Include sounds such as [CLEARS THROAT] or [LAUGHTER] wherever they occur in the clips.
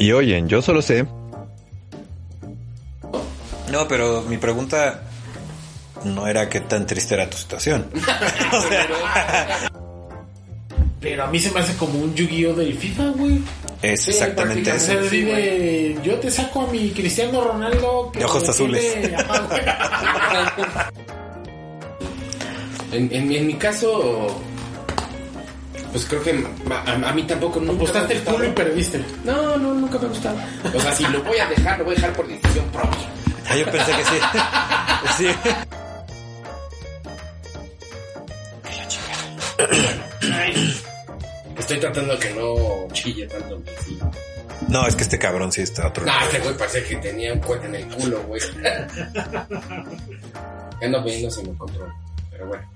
Y oyen, yo solo sé. No, pero mi pregunta no era qué tan triste era tu situación. [LAUGHS] [LAUGHS] Pero a mí se me hace como un Yu-Gi-Oh del FIFA, güey. es Sí, exactamente eso. sea, Sí, de, yo te saco a mi Cristiano Ronaldo que De ojos azules. [LAUGHS] En, en, mi- en mi caso, pues creo que a, a- a mí tampoco nunca Apostaste me el culo y perdiste. No, no, nunca me ha gustado. O sea, si lo voy a dejar, lo voy a dejar por decisión propia. Ah, yo pensé que sí. [LAUGHS] sí. Estoy tratando de que no chille tanto. Sí. No, es que este cabrón sí está otro. No, nivel. este güey parece que tenía un cohete en el culo, güey. [LAUGHS] ya no viendo se me controla. Pero bueno.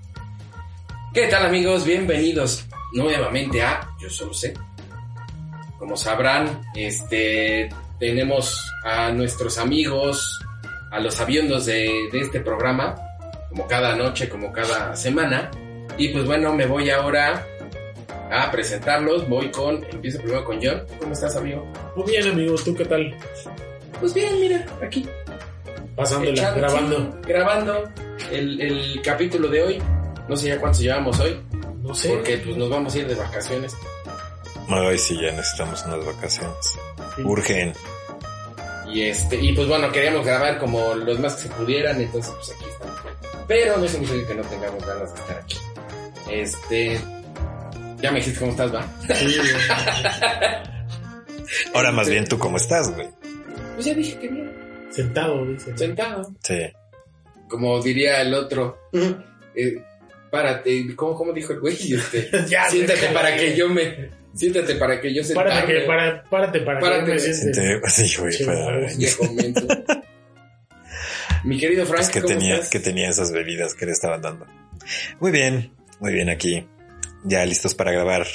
¿Qué tal, amigos? Bienvenidos nuevamente a Yo Solo Sé. Como sabrán, este tenemos a nuestros amigos, a los aviondos de, de este programa, como cada noche, como cada semana. Y pues bueno, me voy ahora a presentarlos. Voy con, empiezo primero con John. ¿Cómo estás, amigo? Muy bien, amigo, ¿tú qué tal? Pues bien, mira, aquí. Pasándola, echando- grabando. sí, grabando el, el capítulo de hoy. No sé ya cuántos llevamos hoy, No sé. porque pues nos vamos a ir de vacaciones. Ay, sí, ya necesitamos unas vacaciones. Sí. Urgen. Y este, y pues bueno, queríamos grabar como los más que se pudieran, entonces pues aquí estamos. Pero no significa que no tengamos ganas de estar aquí. Este, ya me dijiste cómo estás, va. Sí. [LAUGHS] Ahora más bien tú cómo estás, güey. Pues ya dije que bien, Sentado, dice. sentado. Sí. Como diría el otro, eh, párate, ¿cómo, cómo dijo el güey? Este, [LAUGHS] Ya, siéntate para que yo me, siéntate para que yo se Párate, que, para, párate para Párate, que yo me siente. Sí, güey. Para- comento. [LAUGHS] Mi querido Frank, Es que ¿cómo tenía, estás? que tenía esas bebidas que le estaban dando. Muy bien, muy bien aquí. Ya listos para grabar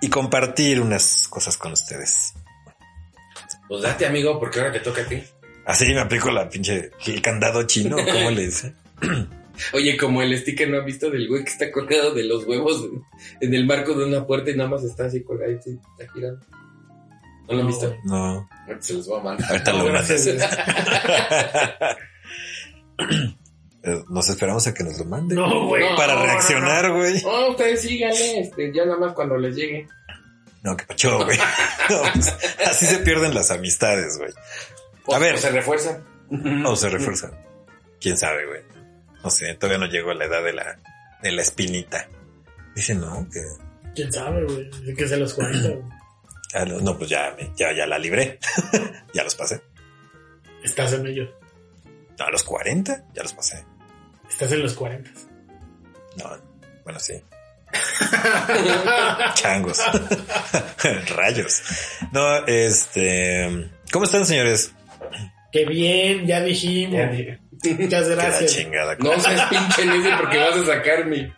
y compartir unas cosas con ustedes. Pues date, amigo, porque ahora te toca a ti. Así me aplico la pinche, el candado chino, ¿cómo le dice? [LAUGHS] Oye, como el sticker no ha visto del güey que está colgado de los huevos en el marco de una puerta y nada más está así colgado y está girando. ¿No lo han No. visto? No, Ahorita se los voy a mandar. ahorita No, lo gracias. [LAUGHS] Eh, Nos esperamos a que nos lo mande. No, güey. No, Para no, reaccionar, güey. No, ustedes síganle, este, ya nada más cuando les llegue. No, qué pacho, güey. [LAUGHS] No, pues, así se pierden las amistades, güey. O- A ver. o se refuerzan. O se refuerzan. Quién sabe, güey. No sé, todavía no llego a la edad de la, de la espinita. Dice, no, que. ¿Quién sabe, güey? Que se los 40, güey. [CLEARS THROAT] ah, no, no, pues ya, me- ya, ya la libré. [LAUGHS] ya los pasé. Estás en ello. No, a los 40 ya los pasé. Estás en los 40. No, bueno, sí. [LAUGHS] Changos. [LAUGHS] Rayos. No, este. ¿Cómo están, señores? Qué bien, ya dijimos. Muchas gracias. chingada. No seas pinche necio porque vas a sacar mi...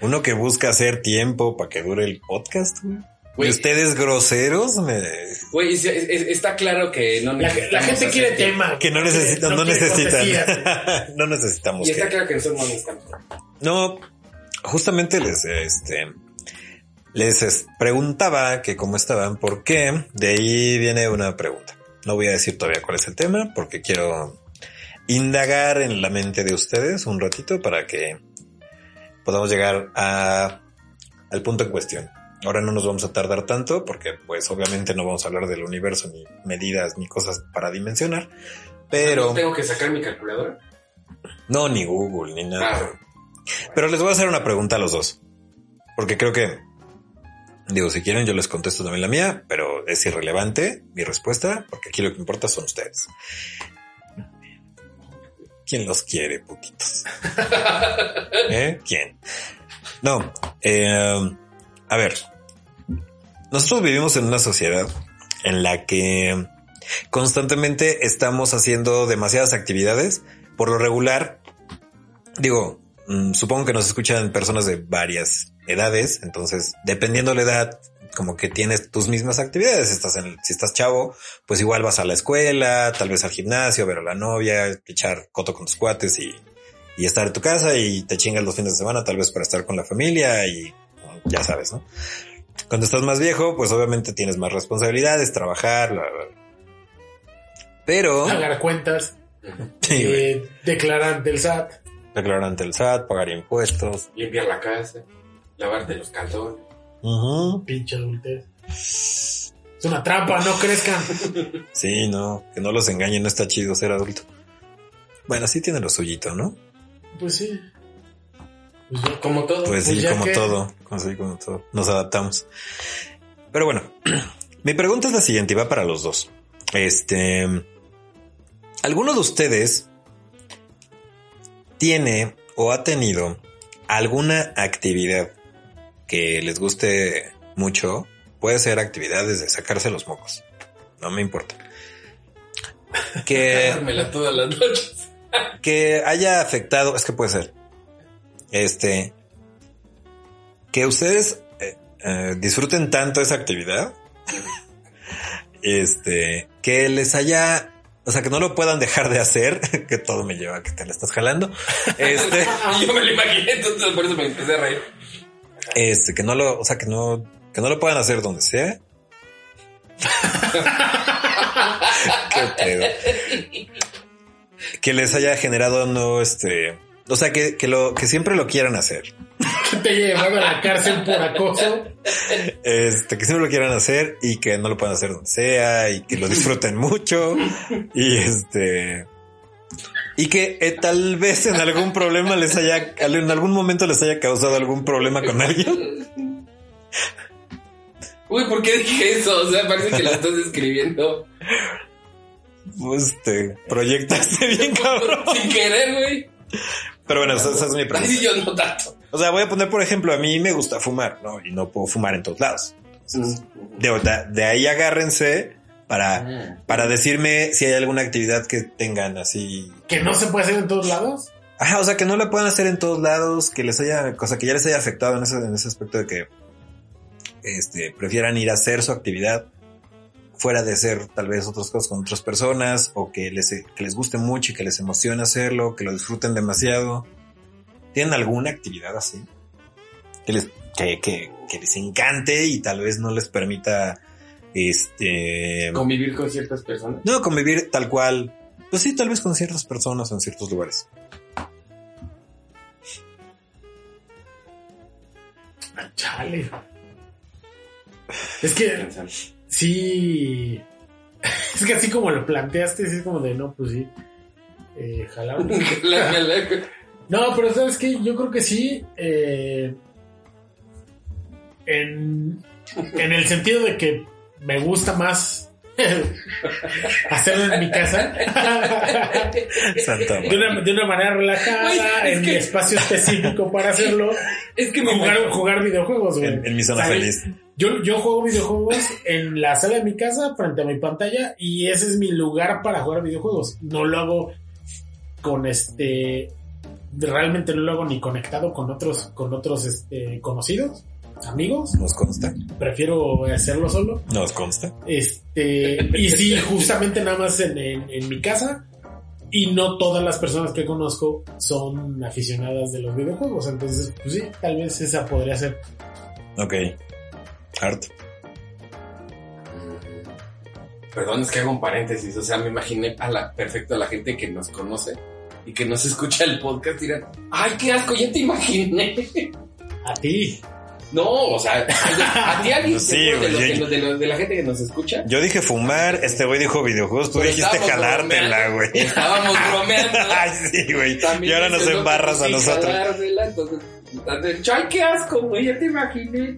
Uno que busca hacer tiempo para que dure el podcast, güey. Y ustedes groseros, me... Güey, es- es- está claro que no La, la gente quiere tiempo. tema. que no necesitan, no, [LAUGHS] güey. necesitan. no necesitamos Y está que... claro que nosotros no necesitamos. No, justamente les, este, les es- preguntaba que cómo estaban, por qué. De ahí viene una pregunta. No voy a decir todavía cuál es el tema, porque quiero indagar en la mente de ustedes un ratito para que podamos llegar a, al punto en cuestión. Ahora no nos vamos a tardar tanto porque pues obviamente no vamos a hablar del universo ni medidas ni cosas para dimensionar, pero ¿No tengo que sacar mi calculadora? no ni Google ni nada. Ah. Pero les voy a hacer una pregunta a los dos. Porque creo que, digo, si quieren yo les contesto también la mía, pero es irrelevante mi respuesta, porque aquí lo que importa son ustedes. ¿Quién los quiere, putitos? [LAUGHS] ¿Eh? ¿Quién? No, eh, a ver, nosotros vivimos en una sociedad en la que constantemente estamos haciendo demasiadas actividades. Por lo regular, digo, mm, supongo que nos escuchan personas de varias edades, entonces dependiendo la edad, como que tienes tus mismas actividades. Estás en, si estás chavo, pues igual vas a la escuela, tal vez al gimnasio, ver a la novia, echar coto con tus cuates y, y estar en tu casa y te chingas los fines de semana, tal vez para estar con la familia y ya sabes, ¿no? Cuando estás más viejo, pues obviamente tienes más responsabilidades, trabajar, bla, bla, bla. Pero, Pagar cuentas, [LAUGHS] sí, eh, declarar del SAT. declarar ante el SAT, pagar impuestos. Limpiar la casa, lavarte los calzones. Pinche adultez. Es una trampa, no crezcan. [LAUGHS] Sí, no, que no los engañen, no está chido ser adulto. Bueno, sí tiene lo suyito, ¿no? Pues sí. Pues Como todo. Pues sí, Pues como que- todo, como sí, como todo. Nos adaptamos. Pero bueno, [CLEARS THROAT] mi pregunta es la siguiente y va para los dos. Este, ¿alguno de ustedes tiene o ha tenido alguna actividad que les guste mucho? Puede ser actividades de sacarse los mocos. No me importa. [LAUGHS] Que todas las noches. [LAUGHS] que haya afectado, es que puede ser, este, que ustedes eh, eh, disfruten tanto esa actividad, [LAUGHS] este, que les haya, o sea, que no lo puedan dejar de hacer, que todo me lleva a que te la estás jalando, este, Yo me lo imaginé, entonces por eso me empecé a reír. Este, que no lo, o sea, que no, que no lo puedan hacer donde sea. [LAUGHS] Qué pedo. Que les haya generado no, este, o sea, que, que lo, que siempre lo quieran hacer. que [LAUGHS] te llevado a la cárcel por acoso. Este, que siempre lo quieran hacer y que no lo puedan hacer donde sea y que lo disfruten mucho y este y que eh, tal vez en algún problema les haya en algún momento les haya causado algún problema con alguien. Uy, ¿por qué dije eso? O sea, parece que lo estás escribiendo Pues este, proyectaste bien [LAUGHS] cabrón. sin querer, güey. Pero bueno, esa, esa es mi Así pregunta. yo no tanto. O sea, voy a poner por ejemplo, a mí me gusta fumar, ¿no? Y no puedo fumar en todos lados. De ahí agárrense para para decirme si hay alguna actividad que tengan así Que no se puede hacer en todos lados. Ajá, o sea, que no la puedan hacer en todos lados, que les haya, cosa que ya les haya afectado en ese, en ese aspecto de que este, prefieran ir a hacer su actividad fuera de hacer tal vez otras cosas con otras personas, o que les, que les guste mucho y que les emocione hacerlo, que lo disfruten demasiado. ¿Tienen alguna actividad así? Que les, que, que, que les encante y tal vez no les permita, este, Convivir con ciertas personas. no convivir tal cual, pues sí, tal vez con ciertas personas o en ciertos lugares. Ah, Chale. Es que sí. [LAUGHS] Es que así como lo planteaste, sí es como de no, pues sí. Eh, [LAUGHS] No, pero sabes que yo creo que sí. eh, en, en el sentido de que me gusta más [LAUGHS] hacerlo en mi casa. De, una, de una manera relajada, es en que- mi espacio específico para hacerlo. [LAUGHS] Es que me Jugar, jugar videojuegos, güey. En, en mi zona ¿Sabes? feliz. Yo, yo juego videojuegos en la sala de mi casa, frente a mi pantalla, y ese es mi lugar para jugar videojuegos. No lo hago con este. Realmente no lo hago ni conectado con otros, con otros este, conocidos, amigos. Nos consta. Prefiero hacerlo solo. Nos consta. Este, y sí, justamente nada más en, en- en mi casa. Y no todas las personas que conozco son aficionadas de los videojuegos. Entonces, pues sí, tal vez esa podría ser. Ok. Harto. Perdón, es que hago un paréntesis. O sea, me imaginé a la, perfecto a la gente que nos conoce y que nos escucha el podcast y dirán, ¡ay, qué asco! Ya te imaginé. A ti. No, o sea, a ti alguien [LAUGHS] Sí, de, los yo- que nos- de, los- de la gente que nos escucha. Yo dije fumar, este güey dijo videojuegos, tú Pero dijiste jalártela, güey. Estábamos bromeando. [LAUGHS] Ay, sí, güey. Y ahora nos embarras a nosotros. Entonces, ¡ay, qué asco, güey! Ya te imaginé.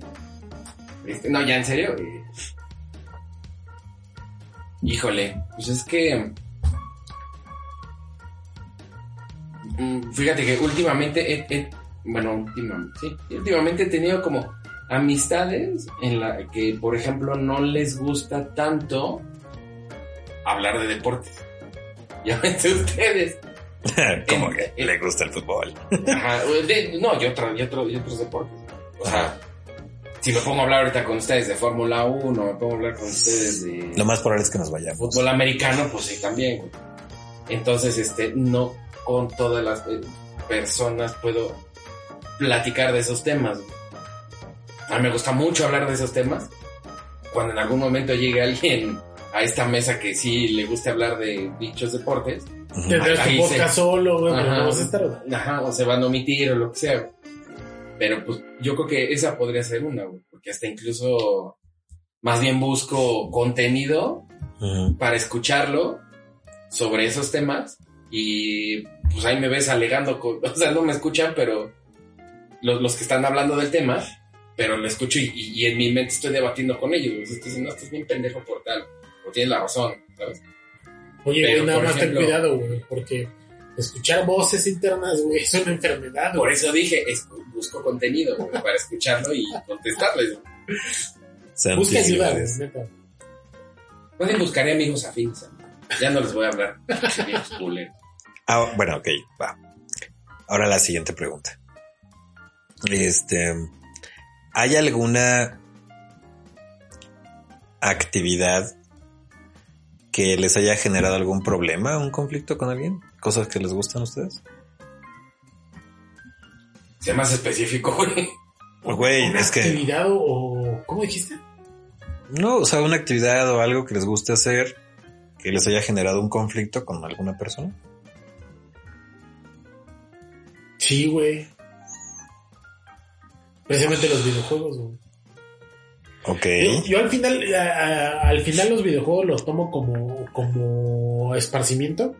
Este, no, ya en serio. eh. Híjole, pues es que. Mm, Fíjate que últimamente he, he- bueno, últimamente, sí, últimamente he tenido como amistades en la que, por ejemplo, no les gusta tanto hablar de deportes. [LAUGHS] Ya ven ustedes. [LAUGHS] Como En- que en- le gusta el fútbol. Ajá, de- no, y, otro, y, otro, y otros deportes. O sea, si me pongo a hablar ahorita con ustedes de Fórmula 1, me pongo a hablar con ustedes de Lo más probable es que nos vayamos. fútbol americano, pues sí, también. Entonces, este, no con todas las eh, personas puedo platicar de esos temas. a mí me gusta mucho hablar de esos temas. Cuando en algún momento llegue alguien a esta mesa que sí le guste hablar de dichos deportes. Tendrás Ahí tu podcast se- solo, güey, pero Ajá. no vas a estar. ajá, o se van a omitir o lo que sea. Pero pues yo creo que esa podría ser una, güey, porque hasta incluso más bien busco contenido para escucharlo sobre esos temas y pues ahí me ves alegando, con- [LAUGHS] o sea, no me escuchan, pero los, los que están hablando del tema, pero lo escucho y, y- y en mi mente estoy debatiendo con ellos, estoy diciendo, no, estás bien pendejo por tal, o tienes la razón, ¿sabes? Oye, Pero, güey, nada más ejemplo- ten cuidado, güey, porque escuchar voces internas, güey, es una enfermedad, Por güey. eso dije, es- busco contenido güey, para escucharlo y contestarles. Busca ayuda, neta. Pueden buscar amigos afines. Ya no les voy a hablar. Ah, bueno, ok, va. Ahora la siguiente pregunta. Este, ¿hay alguna actividad que les haya generado algún problema, un conflicto con alguien? ¿Cosas que les gustan a ustedes? Sé más específico, güey. Güey, ¿Una es que actividad o, o- ¿Cómo dijiste? no, o sea, una actividad o algo que les guste hacer que les haya generado un conflicto con alguna persona. Sí, güey. Precisamente los videojuegos, güey. Ok. Yo, yo al final, a- a- al final los videojuegos los tomo como, como esparcimiento,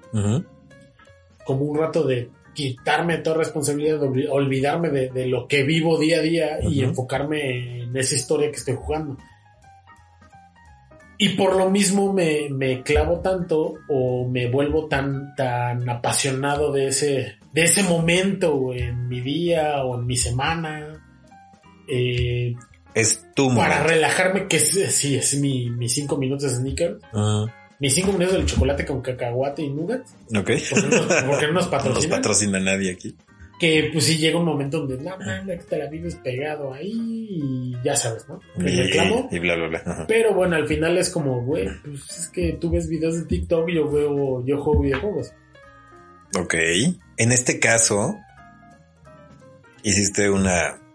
como un rato de quitarme toda responsabilidad, de olvidarme de, de lo que vivo día a día y enfocarme en esa historia que estoy jugando. Y por lo mismo me, me clavo tanto o me vuelvo tan, tan apasionado de ese, de ese momento en mi día o en mi semana. Eh, Es tu para relajarme, que es, sí, es mi, mis cinco minutos de sneaker. Ujú. Mis cinco minutos del chocolate con cacahuate y nougat. Ok. Porque no, nos- porque no nos [LAUGHS] No nos patrocinan. patrocina nadie aquí. que pues sí llega un momento donde, no, mames, que te la vives pegado ahí y ya sabes, ¿no? El Y, reclamo. y bla, bla, bla. Ajá. Pero bueno, al final es como, güey, pues es que tú ves videos de TikTok y yo veo, yo juego videojuegos. Ok. En este caso, hiciste una, un-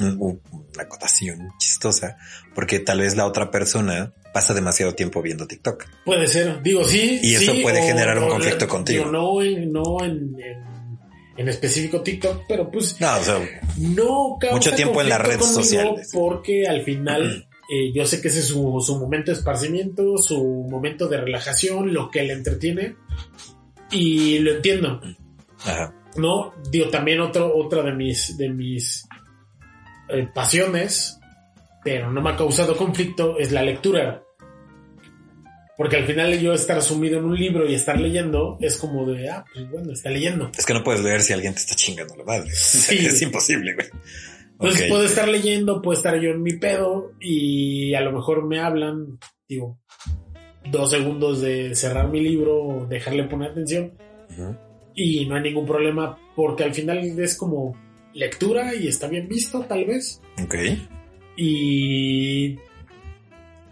una acotación chistosa, porque tal vez la otra persona pasa demasiado tiempo viendo TikTok. Puede ser, digo, sí. Y eso sí, puede o- generar un o- conflicto digo, contigo. no en, no en, en, en específico TikTok, pero pues No, o sea, no causa Mucho tiempo en las redes sociales. Porque al final eh, yo sé que ese es su, su momento de esparcimiento, su momento de relajación, lo que le entretiene. Y lo entiendo. ajá. No, digo, también otro, otra de mis, de mis eh, pasiones, pero no me ha causado conflicto, es la lectura. Porque al final yo estar sumido en un libro y estar leyendo es como de, ah, pues bueno, está leyendo. Es que no puedes leer si alguien te está chingando la madre. [LAUGHS] Sí. es imposible, güey. Entonces puedo estar leyendo, puedo estar yo en mi pedo y a lo mejor me hablan, digo, dos segundos de cerrar mi libro dejarle poner atención y no hay ningún problema porque al final es como lectura y está bien visto tal vez. Ok. Y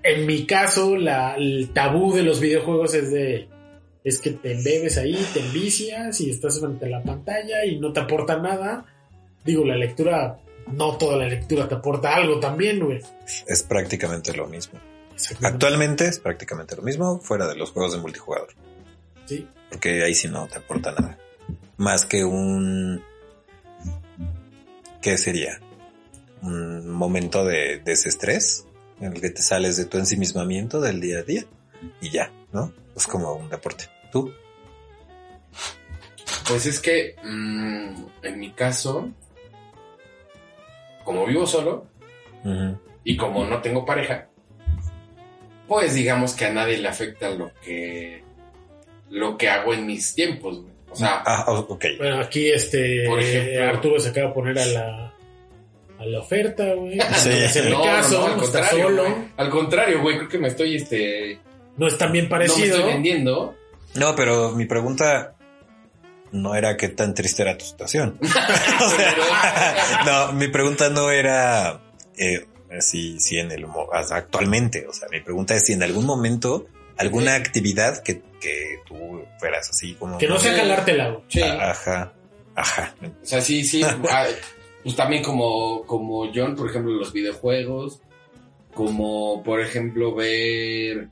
en mi caso, la, el tabú de los videojuegos es de. Es que te embebes ahí, te envicias y estás frente a la pantalla y no te aporta nada. Digo, la lectura, no toda la lectura te aporta algo también, güey. Es prácticamente lo mismo. Actualmente es prácticamente lo mismo fuera de los juegos de multijugador. Sí. Porque ahí sí no te aporta nada. Más que un... ¿Qué sería? Un momento de desestrés en el que te sales de tu ensimismamiento del día a día y ya, ¿no? Es como un deporte. ¿Tú? Pues es que, mm, en mi caso, como vivo solo y como no tengo pareja, pues digamos que a nadie le afecta lo que lo que hago en mis tiempos. güey. O sea, Ah, ok. Bueno, aquí este Por ejemplo- Arturo se acaba de poner a la, a la oferta, güey. [LAUGHS] Sí. No no, caso, no, al contrario, solo. güey. Al contrario, güey, creo que me estoy este No es tan bien no me parecido. estoy vendiendo. No, pero mi pregunta no era qué tan triste era tu situación. [LAUGHS] O sea, no, mi pregunta no era eh, si, si en el actualmente. O sea, mi pregunta es si en algún momento alguna actividad que, que tú fueras así como que no sea jalártela. Sí. Ajá, ajá. O sea, sí, sí. [LAUGHS] ah, pues también como, como John, por ejemplo, los videojuegos, como por ejemplo ver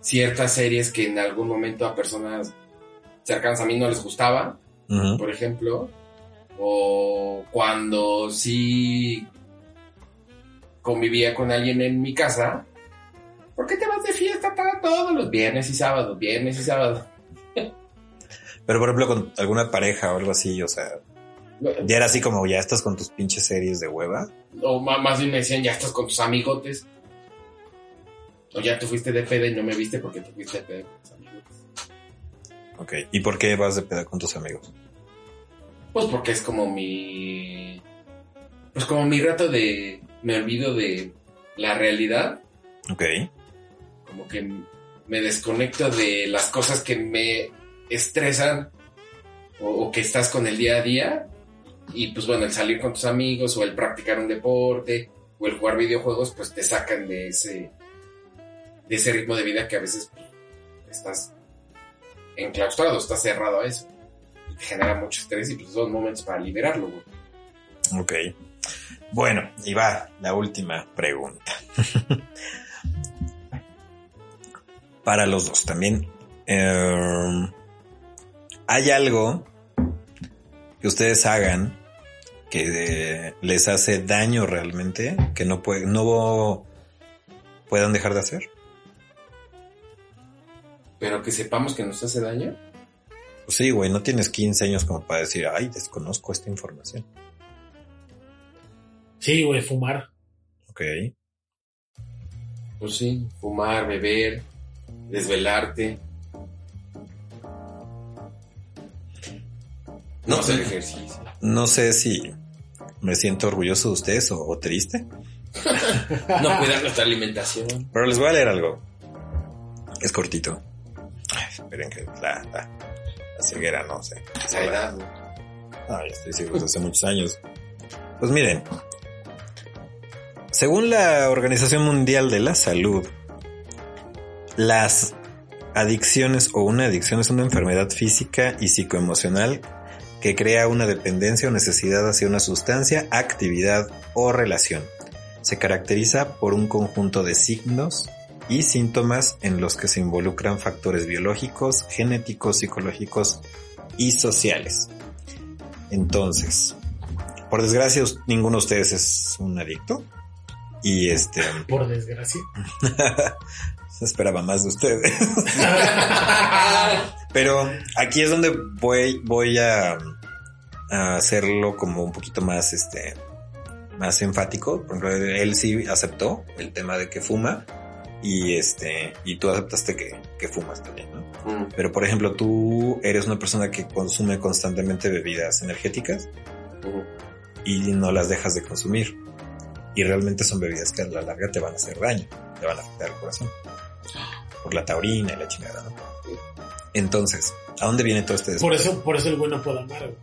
ciertas series que en algún momento a personas cercanas a mí no les gustaba, por ejemplo, o cuando sí convivía con alguien en mi casa, ¿por qué te vas de fiesta para todos los viernes y sábados, viernes y sábados? Pero por ejemplo, con alguna pareja o algo así, o sea, ya era así como ya estás con tus pinches series de hueva. O más bien me decían, ya estás con tus amigotes. O ya tú fuiste de peda y no me viste porque tú fuiste de peda con tus amigotes. Ok. ¿Y por qué vas de peda con tus amigos? Pues porque es como mi... Pues como mi rato de... Me olvido de la realidad. Ok. Como que me desconecto de las cosas que me estresan. O, que estás con el día a día. Y pues bueno, el salir con tus amigos o el practicar un deporte o el jugar videojuegos, pues te sacan de ese... De ese ritmo de vida que a veces pues, estás enclaustrado, estás cerrado a eso. Y te genera mucho estrés y pues son momentos para liberarlo, güey. Ok. Bueno, y va la última pregunta. [LAUGHS] Para los dos también. eh, ¿Hay algo que ustedes hagan que eh, les hace daño realmente? Que no, puede, no puedan dejar de hacer. Pero que sepamos que nos hace daño. Pues sí, güey, no tienes 15 años como para decir, ay, desconozco esta información. Sí, güey, fumar. Ok. Pues sí, fumar, beber, desvelarte. No hacer ejercicio. No sé si me siento orgulloso de ustedes o, o triste, [LAUGHS] No cuidar nuestra alimentación. pero les voy a leer algo. Es cortito. Ay, esperen que la, la, la ceguera no sé. Esa edad, ¿no? No, ya estoy seguro desde hace muchos años. Pues miren, según la Organización Mundial de la Salud, las adicciones o una adicción es una enfermedad física y psicoemocional que crea una dependencia o necesidad hacia una sustancia, actividad o relación. Se caracteriza por un conjunto de signos y síntomas en los que se involucran factores biológicos, genéticos, psicológicos y sociales. Entonces, por desgracia, ninguno de ustedes es un adicto. Y este, Por desgracia. [LAUGHS] se esperaba más de ustedes. [LAUGHS] Pero aquí es donde voy, voy a, a hacerlo como un poquito más, este, más enfático. Por ejemplo, él sí aceptó el tema de que fuma y este, y tú aceptaste que, que fumas también, ¿no? Mm. Pero por ejemplo, tú eres una persona que consume constantemente bebidas energéticas Mm. y no las dejas de consumir. Y realmente son bebidas que a la larga te van a hacer daño, te van a afectar el corazón. Por la taurina y la chingada, ¿no? Entonces, ¿a dónde viene todo este Por desmadre? eso, por eso el güey no puede amar, güey.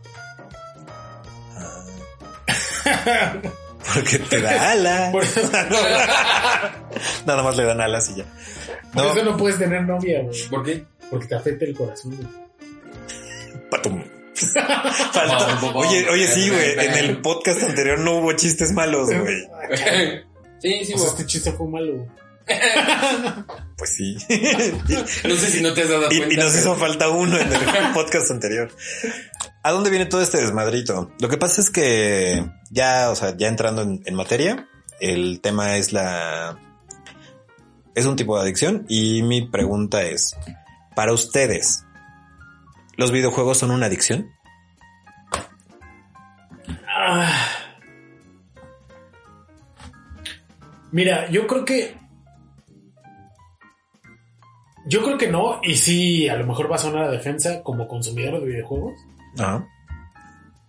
Ah, [LAUGHS] porque te da alas. Por eso, [LAUGHS] Nada más le dan alas y ya. por No, eso no puedes tener novia, güey. ¿Por qué? Porque te afecta el corazón, güey. patum. [LAUGHS] Faltó- Oye, oye, sí, güey. En el podcast anterior no hubo chistes malos, güey. Sí, sí, O sea, este chiste fue malo. [LAUGHS] Pues sí. [LAUGHS] No sé si no te has dado Y, cuenta. y nos pero- hizo falta uno en el [LAUGHS] podcast anterior. ¿A dónde viene todo este desmadrito? Lo que pasa es que ya, o sea, ya entrando en, en materia, el tema es la... Es un tipo de adicción y mi pregunta es, para ustedes, ¿los videojuegos son una adicción? Ah. Mira, yo creo que. Yo creo que no, y sí, a lo mejor va a sonar a defensa como consumidor de videojuegos, Ajá.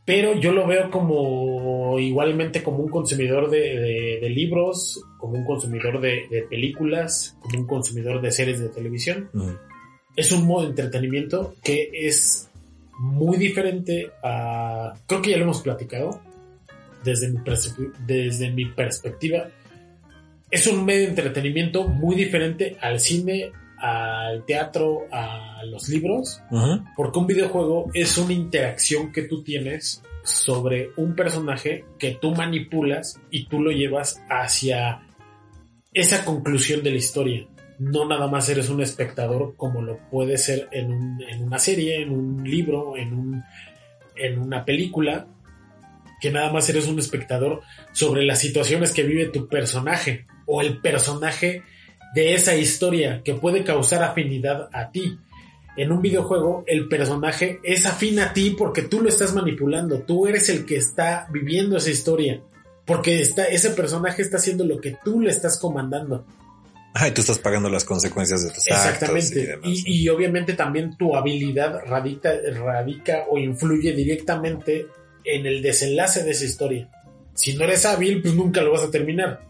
pero yo lo veo como igualmente como un consumidor de, de- de libros, como un consumidor de, de películas, como un consumidor de series de televisión. Es un modo de entretenimiento que es muy diferente a... Creo que ya lo hemos platicado desde mi, desde mi perspectiva. Es un medio de entretenimiento muy diferente al cine, al teatro, a los libros, porque un videojuego es una interacción que tú tienes sobre un personaje que tú manipulas y tú lo llevas hacia esa conclusión de la historia. No nada más eres un espectador como lo puede ser en, un- en una serie, en un libro, en, un, en una película, que nada más eres un espectador sobre las situaciones que vive tu personaje o el personaje de esa historia que puede causar afinidad a ti. En un videojuego el personaje es afín a ti porque tú lo estás manipulando, tú eres el que está viviendo esa historia, porque está, ese personaje está haciendo lo que tú le estás comandando. Ay, tú estás pagando las consecuencias de tus actos y Exactamente. demás. Y, y obviamente también tu habilidad radica, radica o influye directamente en el desenlace de esa historia. Si no eres hábil, pues nunca lo vas a terminar.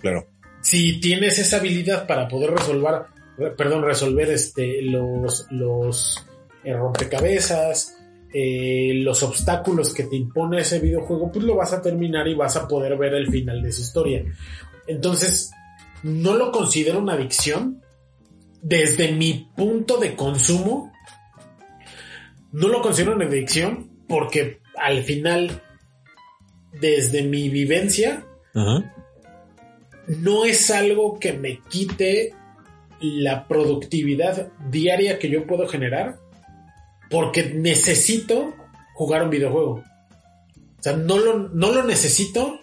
Claro. Si tienes esa habilidad para poder resolver, re- perdón, resolver este, los, los eh, rompecabezas, eh, los obstáculos que te impone ese videojuego, pues lo vas a terminar y vas a poder ver el final de esa historia. Entonces, no lo considero una adicción. Desde mi punto de consumo, no lo considero una adicción porque al final, desde mi vivencia, Ujú. No es algo que me quite la productividad diaria que yo puedo generar porque necesito jugar un videojuego. O sea, no lo, no lo necesito.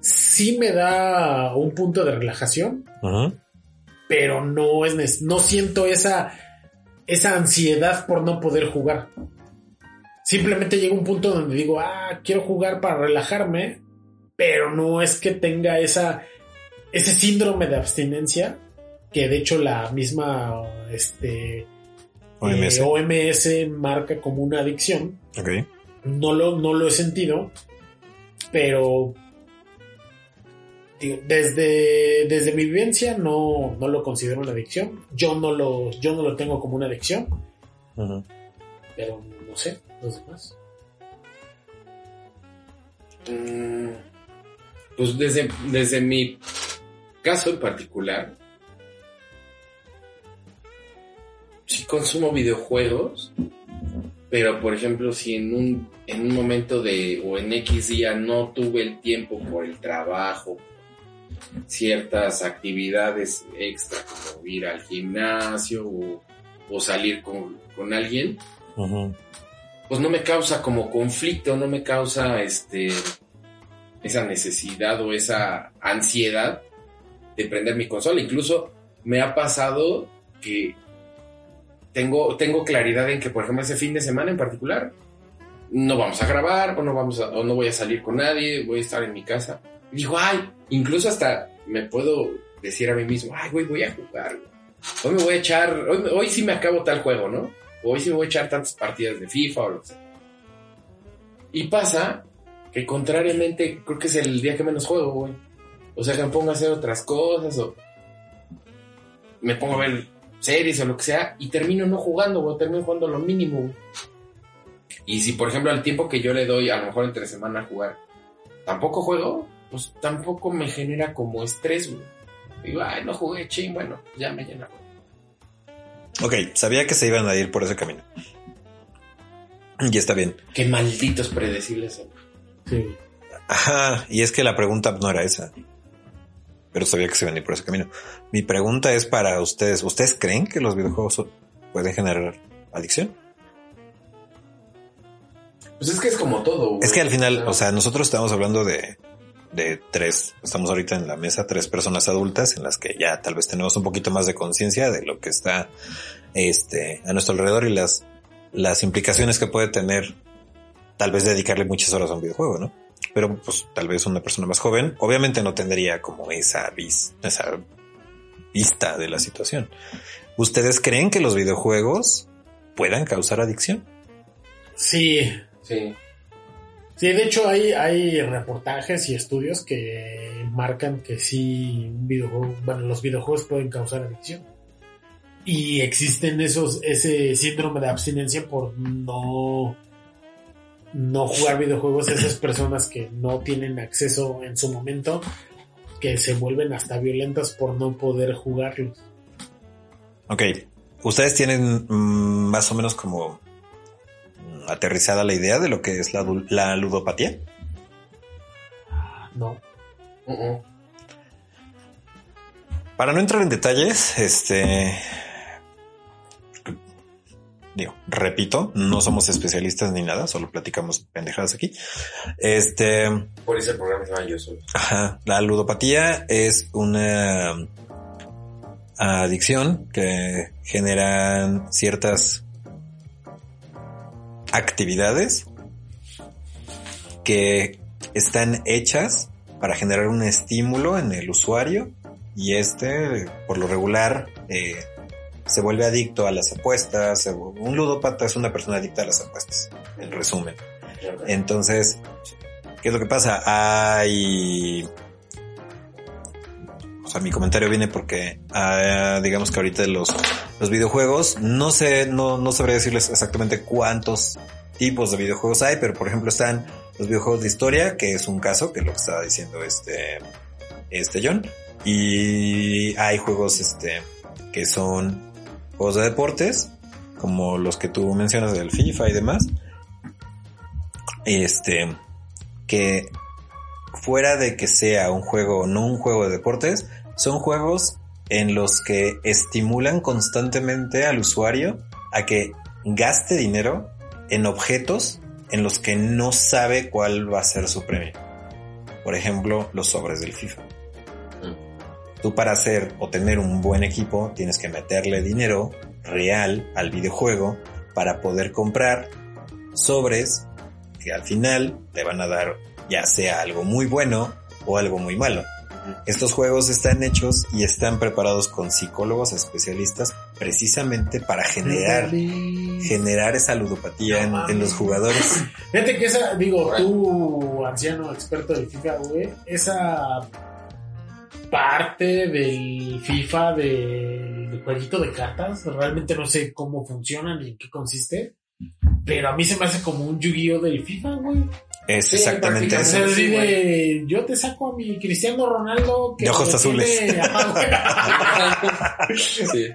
Sí me da un punto de relajación, pero no es no siento esa esa ansiedad por no poder jugar. Simplemente llega un punto donde digo, ah, quiero jugar para relajarme, pero no es que tenga esa ese síndrome de abstinencia que de hecho la misma este OMS. eh, OMS marca como una adicción. Ok. No lo, no lo he sentido, pero digo, desde, desde mi vivencia no, no lo considero una adicción. Yo no lo, yo no lo tengo como una adicción, pero no sé, los demás. Mm, Pues desde, desde mi caso en particular, sí consumo videojuegos, pero por ejemplo, si en un, en un momento de, o en X día no tuve el tiempo por el trabajo, ciertas actividades extra como ir al gimnasio o, o salir con, con alguien, pues no me causa como conflicto, no me causa este esa necesidad o esa ansiedad de prender mi consola. Incluso me ha pasado que tengo, tengo claridad en que, por ejemplo, ese fin de semana en particular, no vamos a grabar, o no vamos a, o no voy a salir con nadie, voy a estar en mi casa. Y digo, ay, incluso hasta me puedo decir a mí mismo, ay, güey, voy a jugar. Hoy me voy a echar, hoy, hoy sí me acabo tal juego, ¿no? Hoy sí me voy a echar tantas partidas de FIFA o lo que sea. Y pasa que contrariamente creo que es el día que menos juego, güey. O sea, que me pongo a hacer otras cosas o me pongo a ver series o lo que sea y termino no jugando, güey. Termino jugando lo mínimo, güey. Y si, por ejemplo, al tiempo que yo le doy, a lo mejor entre semana a jugar, tampoco juego, pues tampoco me genera como estrés, güey. Digo, ay, no jugué, ching, bueno, ya me llena, güey. Ok, sabía que se iban a ir por ese camino. Y está bien. Qué malditos predecibles. Sí. Ajá, y es que la pregunta no era esa. Pero sabía que se iban a ir por ese camino. Mi pregunta es para ustedes. ¿Ustedes creen que los videojuegos pueden generar adicción? Pues es que es como todo, güey. Es que al final, o sea, nosotros estamos hablando de, de tres, estamos ahorita en la mesa, tres personas adultas en las que ya tal vez tenemos un poquito más de conciencia de lo que está este, a nuestro alrededor y las, las implicaciones que puede tener tal vez dedicarle muchas horas a un videojuego, ¿no? Pero pues tal vez una persona más joven obviamente no tendría como esa, vis, esa vista de la situación. ¿Ustedes creen que los videojuegos puedan causar adicción? Sí, Sí. Sí, de hecho hay, hay reportajes y estudios que marcan que sí, un videojuego, bueno, los videojuegos pueden causar adicción. Y existen esos, ese síndrome de abstinencia por no, no jugar videojuegos, esas personas que no tienen acceso en su momento, que se vuelven hasta violentas por no poder jugarlos. Ok. ¿Ustedes tienen mm, más o menos como mm, aterrizada la idea de lo que es la, la ludopatía? No. Uh -uh. Para no entrar en detalles, este. Digo, repito, no somos especialistas ni nada, solo platicamos pendejadas aquí. Este. Por eso el programa se llama Yo Soy. Ajá, la ludopatía es una adicción que generan ciertas actividades que están hechas para generar un estímulo en el usuario y este, por lo regular, eh, se vuelve adicto a las apuestas. Un ludópata es una persona adicta a las apuestas, en resumen. Entonces, ¿qué es lo que pasa? Hay... O sea, mi comentario viene porque, ah, digamos que ahorita los, los videojuegos, no sé, no, no sabría decirles exactamente cuántos tipos de videojuegos hay, pero por ejemplo están los videojuegos de historia, que es un caso, que es lo que estaba diciendo este, este John, y hay juegos este, que son juegos de deportes, como los que tú mencionas del FIFA y demás, este, que fuera de que sea un juego o no un juego de deportes, son juegos en los que estimulan constantemente al usuario a que gaste dinero en objetos en los que no sabe cuál va a ser su premio. Por ejemplo, los sobres del FIFA. Tú para hacer o tener un buen equipo tienes que meterle dinero real al videojuego para poder comprar sobres que al final te van a dar ya sea algo muy bueno o algo muy malo. Estos juegos están hechos y están preparados con psicólogos especialistas precisamente para generar, generar esa ludopatía en, en los jugadores. [LAUGHS] Fíjate que esa, digo, tú, anciano experto del FIFA, güey, esa parte del FIFA del jueguito de cartas, realmente no sé cómo funcionan y en qué consiste. Pero a mí se me hace como un Yu-Gi-Oh del FIFA, güey. Es Sí, exactamente eso. Sí, así güey. de, yo te saco a mi Cristiano Ronaldo que De ojos azules. [LAUGHS] tiene- sí.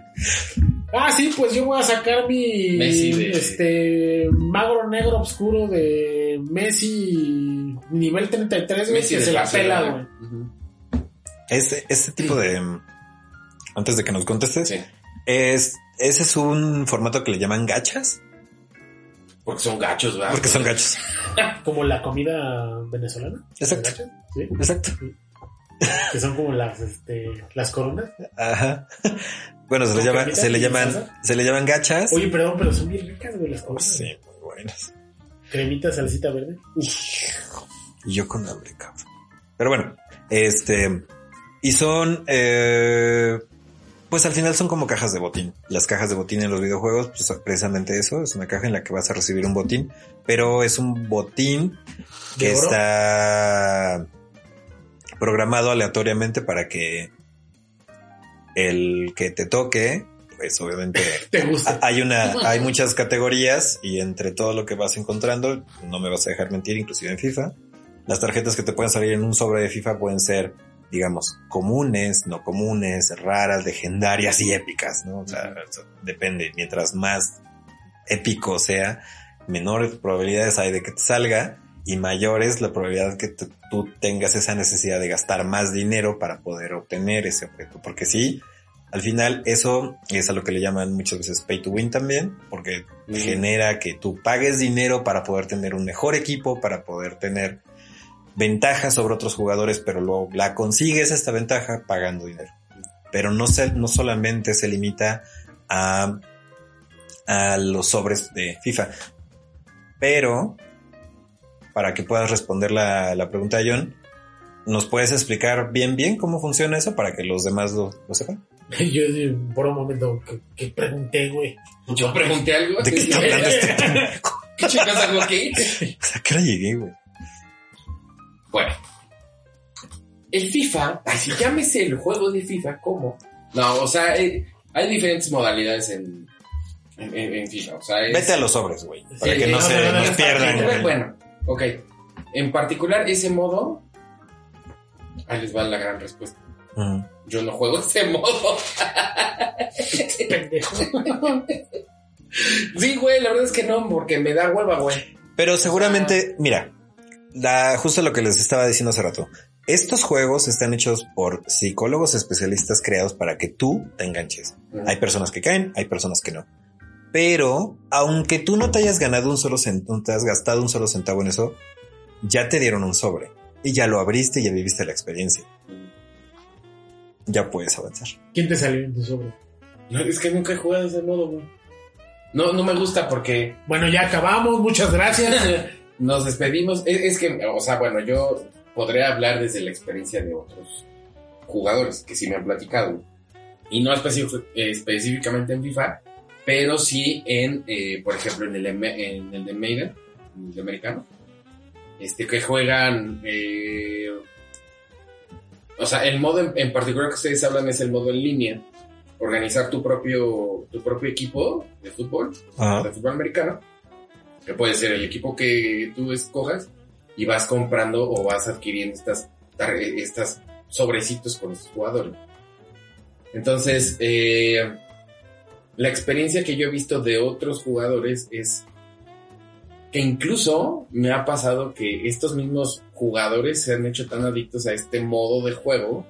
Ah, sí, pues yo voy a sacar mi Messi de- este magro negro oscuro de Messi nivel 33, güey, Messi que de se la pela, güey. Este, este tipo de... Antes de que nos contestes, Sí. es, ese es un formato que le llaman gachas, Porque son gachos, ¿verdad? porque son gachos. [LAUGHS] Como la comida venezolana. Exacto. ¿Gachas? Sí, Exacto. que son como las este las coronas. Ajá. [LAUGHS] Bueno, se le ¿Con llama, se le llaman, salsa? se le llaman gachas. Oye, perdón, pero son bien ricas, güey, las coronas. Sí, muy buenas. Cremita, salsita verde. Y yo con hambre, cabrón. Pero bueno, este. Y son. eh, pues al final son como cajas de botín. Las cajas de botín en los videojuegos, pues precisamente eso. Es una caja en la que vas a recibir un botín. Pero es un botín que está programado aleatoriamente para que el que te toque, pues obviamente [LAUGHS] ¿Te gusta? hay una, [LAUGHS] hay muchas categorías y entre todo lo que vas encontrando, no me vas a dejar mentir, inclusive en FIFA, las tarjetas que te pueden salir en un sobre de FIFA pueden ser, digamos, comunes, no comunes, raras, legendarias y épicas, ¿no? O sea, depende. Mientras más épico sea, menores probabilidades hay de que te salga y mayores la probabilidad que tú tengas esa necesidad de gastar más dinero para poder obtener ese objeto. Porque sí, al final eso es a lo que le llaman muchas veces pay to win también, porque Mm. genera que tú pagues dinero para poder tener un mejor equipo, para poder tener ventajas sobre otros jugadores, pero luego la consigues esta ventaja pagando dinero. Pero no, se, no solamente se limita a, a los sobres de FIFA. Pero, para que puedas responder la, la pregunta de John, ¿nos puedes explicar bien bien cómo funciona eso para que los demás lo, lo sepan? [LAUGHS] Yo por un momento que, que pregunté, güey. Yo pregunté algo. ¿De qué está hablando este? [LAUGHS] ¿Qué chicas hago aquí? [LAUGHS] ¿A qué hora llegué, güey? Bueno. El FIFA, así llámese el juego de FIFA, ¿cómo? No, o sea, eh, hay diferentes modalidades en, en, en- en FIFA. O sea, es- Vete a los sobres, güey, para Sí, que no no, se no, no, nos no, pierdan. no, güey. Bueno, ok. En particular, ese modo. Ahí les va la gran respuesta. Yo no juego ese modo. pendejo. Sí, güey, la verdad es que no, porque me da hueva, güey. Pero seguramente, mira, la, justo lo que les estaba diciendo hace rato. Estos juegos están hechos por psicólogos especialistas creados para que tú te enganches. Hay personas que caen, hay personas que no. Pero, aunque tú no te hayas ganado un solo centavo, te has gastado un solo centavo en eso, ya te dieron un sobre. Y ya lo abriste y ya viviste la experiencia. Ya puedes avanzar. ¿Quién te salió en tu sobre? No, es que nunca he jugado de ese modo, güey. No, no me gusta porque Bueno, ya acabamos, muchas gracias. [LAUGHS] nos despedimos. Es, es que, o sea, bueno, yo podré hablar desde la experiencia de otros jugadores que sí me han platicado. Y no específic- específicamente en FIFA, pero sí en, eh, por ejemplo, en el, en el de Maiden, en el de americano. Este, que juegan. eh, o sea, el modo en, en particular que ustedes hablan es el modo en línea. Organizar tu propio, tu propio equipo de fútbol de fútbol americano, que puede ser el equipo que tú escojas, y vas comprando o vas adquiriendo estas, estas sobrecitos con estos jugadores. Entonces, eh, la experiencia que yo he visto de otros jugadores es que incluso me ha pasado que estos mismos jugadores se han hecho tan adictos a este modo de juego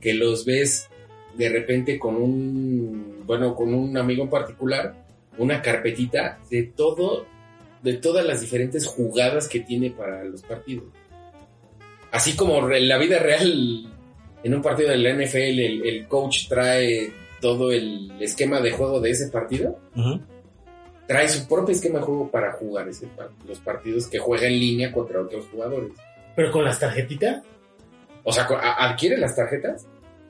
que los ves de repente con un, bueno, con un amigo en particular, una carpetita de todo, de todas las diferentes jugadas que tiene para los partidos. Así como en la vida real, en un partido de la NFL, el, el coach trae todo el esquema de juego de ese partido, trae su propio esquema de juego para jugar ese, los partidos que juega en línea contra otros jugadores. Pero con las tarjetitas. O sea, adquiere las tarjetas,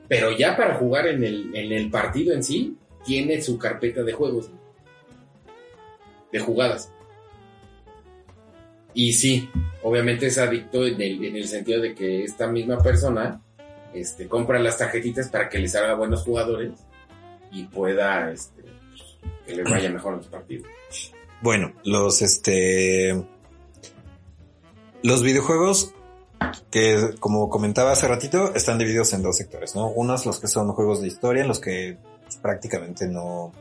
pero ya para jugar en el, en el partido en sí, tiene su carpeta de juegos. De jugadas. Y sí, obviamente es adicto en el, en el sentido de que esta misma persona este, compra las tarjetitas para que les haga buenos jugadores y pueda este, que les vaya mejor en los partidos. Bueno, los este. Los videojuegos que, como comentaba hace ratito, están divididos en dos sectores, ¿no? Unos los que son juegos de historia, en los que prácticamente no.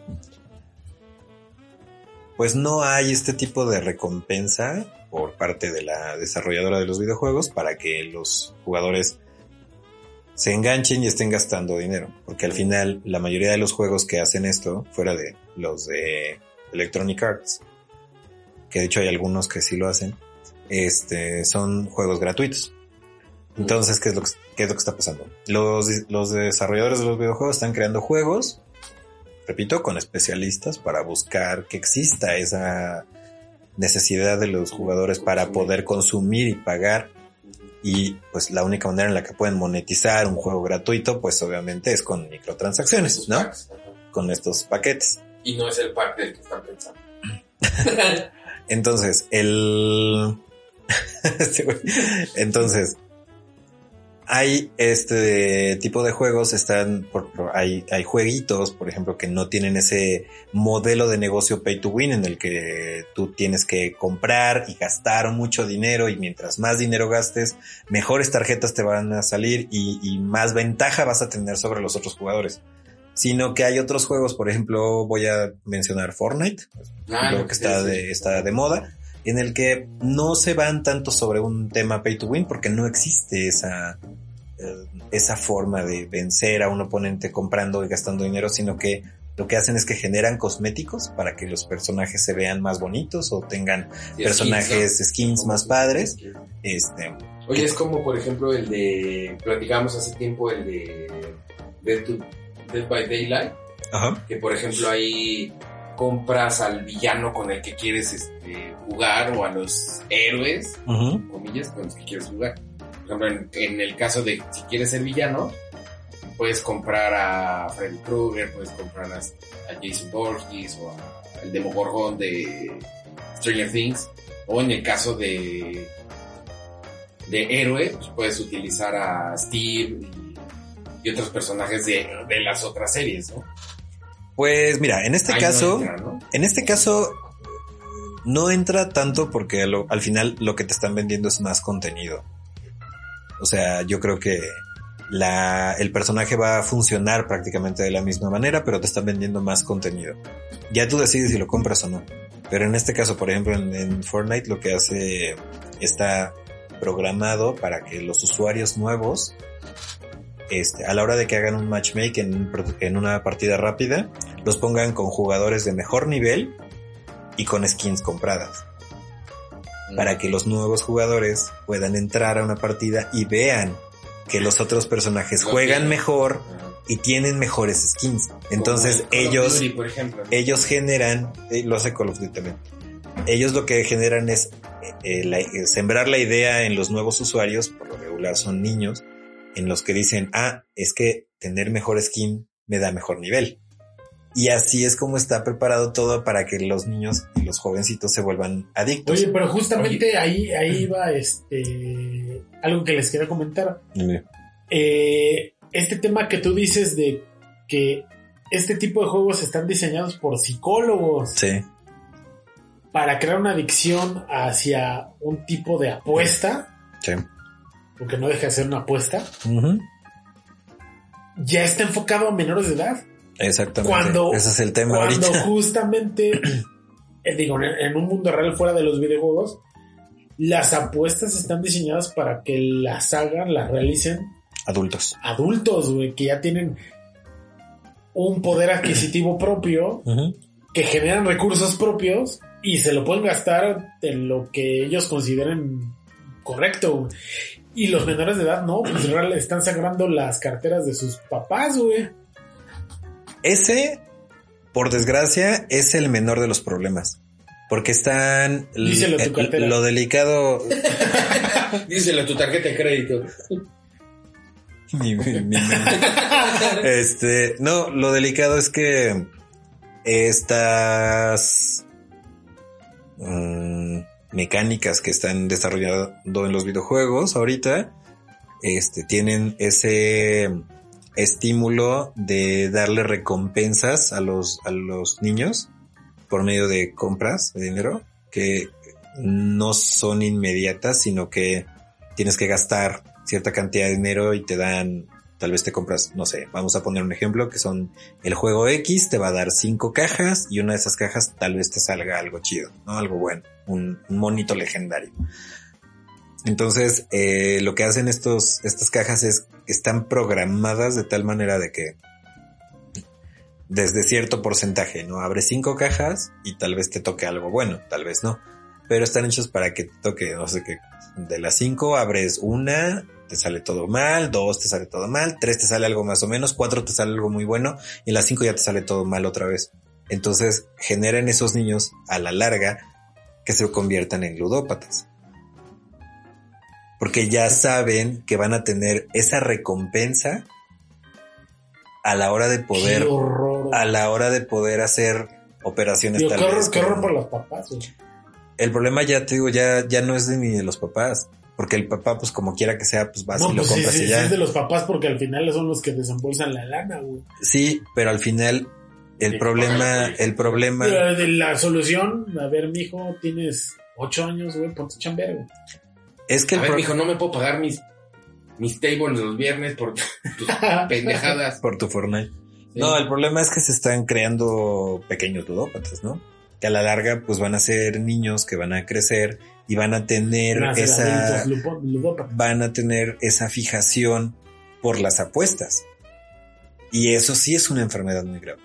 Pues no hay este tipo de recompensa por parte de la desarrolladora de los videojuegos para que los jugadores se enganchen y estén gastando dinero. Porque al final, la mayoría de los juegos que hacen esto, fuera de los de Electronic Arts, que de hecho hay algunos que sí lo hacen, este, son juegos gratuitos. Entonces, ¿qué es lo que, qué es lo que está pasando? Los, los desarrolladores de los videojuegos están creando juegos, repito, con especialistas para buscar que exista esa necesidad de los jugadores para poder consumir y pagar. Y pues la única manera en la que pueden monetizar un juego gratuito, pues obviamente es con microtransacciones, ¿no? Con estos paquetes. Y no es el pack del que están pensando. [LAUGHS] Entonces, el... [LAUGHS] Este. Entonces, hay este tipo de juegos, están, por, hay, hay jueguitos, por ejemplo, que no tienen ese modelo de negocio pay to win en el que tú tienes que comprar y gastar mucho dinero y mientras más dinero gastes, mejores tarjetas te van a salir y, y más ventaja vas a tener sobre los otros jugadores. Sino que hay otros juegos, por ejemplo, voy a mencionar Fortnite, Ah, creo que está de, está de moda, en el que no se van tanto sobre un tema pay to win porque no existe esa, eh, esa forma de vencer a un oponente comprando y gastando dinero, sino que lo que hacen es que generan cosméticos para que los personajes se vean más bonitos o tengan personajes, skins más padres. Este, Oye, es como por ejemplo el de. Platicábamos hace tiempo el de. Dead, to- Dead by Daylight. ajá, Que por ejemplo ahí compras al villano con el que quieres este, jugar o a los héroes, comillas, con los que quieres jugar. Por ejemplo, en, en el caso de si quieres ser villano, puedes comprar a Freddy Krueger, puedes comprar a, a Jason Borges o al Demogorgon de Stranger Things. O en el caso de de héroe, pues puedes utilizar a Steve y, y otros personajes de, de las otras series, ¿no? Pues mira, en este Ahí no caso, entra, ¿no? en este caso no entra tanto porque lo- al final lo que te están vendiendo es más contenido. O sea, yo creo que la, el personaje va a funcionar prácticamente de la misma manera, pero te están vendiendo más contenido. Ya tú decides si lo compras o no. Pero en este caso, por ejemplo, en, en Fortnite lo que hace está programado para que los usuarios nuevos, este, a la hora de que hagan un matchmaking en, un pro- en una partida rápida, los pongan con jugadores de mejor nivel y con skins compradas. Para que los nuevos jugadores puedan entrar a una partida y vean que los otros personajes juegan tienen. mejor Ajá. y tienen mejores skins. Entonces el ellos Duty, por ejemplo. ellos generan, eh, lo hace Call of Duty también. Ellos lo que generan es eh, eh, la- eh, sembrar la idea en los nuevos usuarios, por lo regular son niños, en los que dicen, ah, es que tener mejor skin me da mejor nivel. Y así es como está preparado todo para que los niños y los jovencitos se vuelvan adictos. Oye, pero justamente ahí, ahí va este algo que les quiero comentar. Dime. Eh, este tema que tú dices de que este tipo de juegos están diseñados por psicólogos Sí, para crear una adicción hacia un tipo de apuesta, sí. Porque no deja de ser una apuesta, ya está enfocado a menores de edad. Exactamente. Cuando- Ese es el tema Cuando ahorita. [LAUGHS] justamente, eh, digo, en, en un mundo real fuera de los videojuegos, las apuestas están diseñadas para que las hagan, las realicen Adultos. adultos, güey, que ya tienen un poder adquisitivo propio, que generan recursos propios y se lo pueden gastar en lo que ellos consideren correcto. Y los menores de edad no, pues real están sacando las carteras de sus papás, güey. Ese, por desgracia, es el menor de los problemas. Porque están... Díselo a tu eh, cartera. lo delicado... [LAUGHS] Díselo a tu tarjeta de crédito. mi- mi- mi- este, no, lo delicado es que estas mm, mecánicas que están desarrollando en los videojuegos ahorita, este, tienen ese estímulo de darle recompensas a los, a los niños por medio de compras de dinero que no son inmediatas, sino que tienes que gastar cierta cantidad de dinero y te dan, tal vez te compras, no sé, vamos a poner un ejemplo que son el juego X, te va a dar cinco cajas y una de esas cajas tal vez te salga algo chido, ¿no? Algo bueno, un, monito legendario. Entonces, eh, lo que hacen estos, estas cajas es que están programadas de tal manera de que desde cierto porcentaje, ¿no? Abres cinco cajas y tal vez te toque algo bueno, tal vez no. Pero están hechos para que te toque, no sé qué. De las cinco abres una, te sale todo mal, dos te sale todo mal, tres te sale algo más o menos, cuatro te sale algo muy bueno y en las cinco ya te sale todo mal otra vez. Entonces generan esos niños a la larga que se conviertan en ludópatas. Porque ya saben que van a tener esa recompensa a la hora de poder a la hora de poder hacer operaciones Digo, tal qué horror, vez qué horror con- por los papás. El problema ya te digo, ya, ya no es de ni de los papás. Porque el papá, pues como quiera que sea, pues vas No, y lo pues sí, compras sí, y sí, ya. es de los papás porque al final son los que desembolsan la lana, güey. Sí, pero al final el Sí, problema, el problema, Pero de la solución, a ver, mijo, tienes ocho años, güey, ponte chambear, güey. es que A el ver, pro- mijo, no me puedo pagar mis, mis tables los viernes por tus [LAUGHS] pendejadas. por tu Fortnite. Sí. No, el problema es que se están creando pequeños ludópatas, ¿no? Que a la larga, pues van a ser niños que van a crecer y van a tener esa, van a tener esa fijación por las apuestas. Y eso sí es una enfermedad muy grave.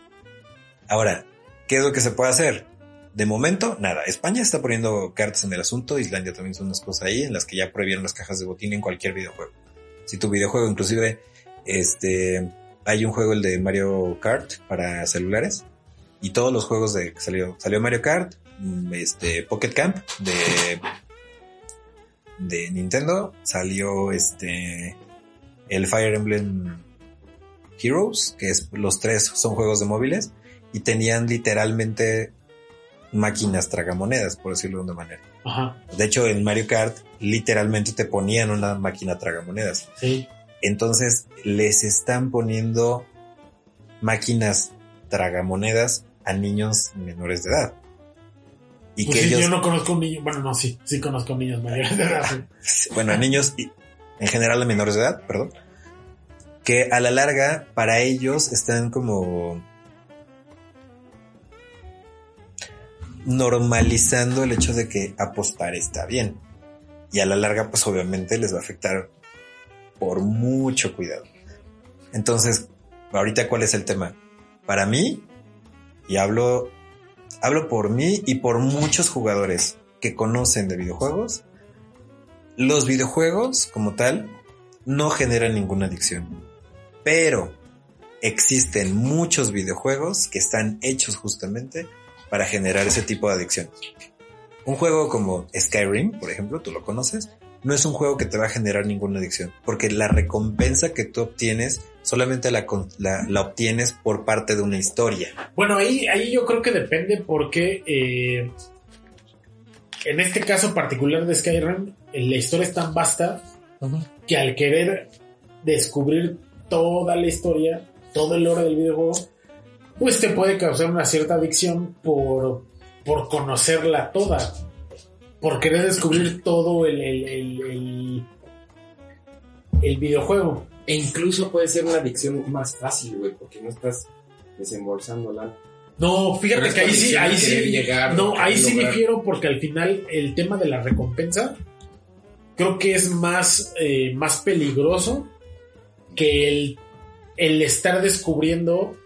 Ahora, ¿qué es lo que se puede hacer? De momento, nada. España está poniendo cartas en el asunto. Islandia también son unas cosas ahí en las que ya prohibieron las cajas de botín en cualquier videojuego. Si tu videojuego, inclusive, este, hay un juego, el de Mario Kart para celulares. Y todos los juegos de que salió, salió Mario Kart, mm, este, Pocket Camp de, de Nintendo, salió este, el Fire Emblem Heroes, que es, los tres son juegos de móviles, y tenían literalmente máquinas tragamonedas, por decirlo de una manera. Ajá, De hecho, en Mario Kart literalmente te ponían una máquina tragamonedas. sí. Entonces les están poniendo máquinas tragamonedas a niños menores de edad. Y Pues que sí, ellos, yo no conozco un niño, bueno, no, sí, sí conozco niños mayores de edad. [LAUGHS] bueno, a niños y en general a menores de edad, perdón. que a la larga para ellos están como normalizando el hecho de que apostar está bien. Y a la larga, pues obviamente les va a afectar por mucho cuidado. Entonces, ahorita, ¿cuál es el tema? Para mí, y hablo, hablo por mí y por muchos jugadores que conocen de videojuegos, los videojuegos como tal no generan ninguna adicción. Pero existen muchos videojuegos que están hechos justamente para generar ese tipo de adicción. Un juego como Skyrim, por ejemplo, tú lo conoces, no es un juego que te va a generar ninguna adicción, porque la recompensa que tú obtienes solamente la, la, obtienes por parte de una historia. Bueno, ahí, ahí yo creo que depende porque eh, en este caso particular de Skyrim, la historia es tan vasta que al querer descubrir toda la historia, todo el lore del videojuego, pues te puede causar una cierta adicción por, por conocerla toda, por querer descubrir todo el, el, el, videojuego. E incluso puede ser una adicción más fácil, güey, porque no estás desembolsándola. No, fíjate que ahí sí, ahí sí, no, ahí sí difiero porque al final el tema de la recompensa creo que es más, eh, más peligroso que el, el estar descubriendo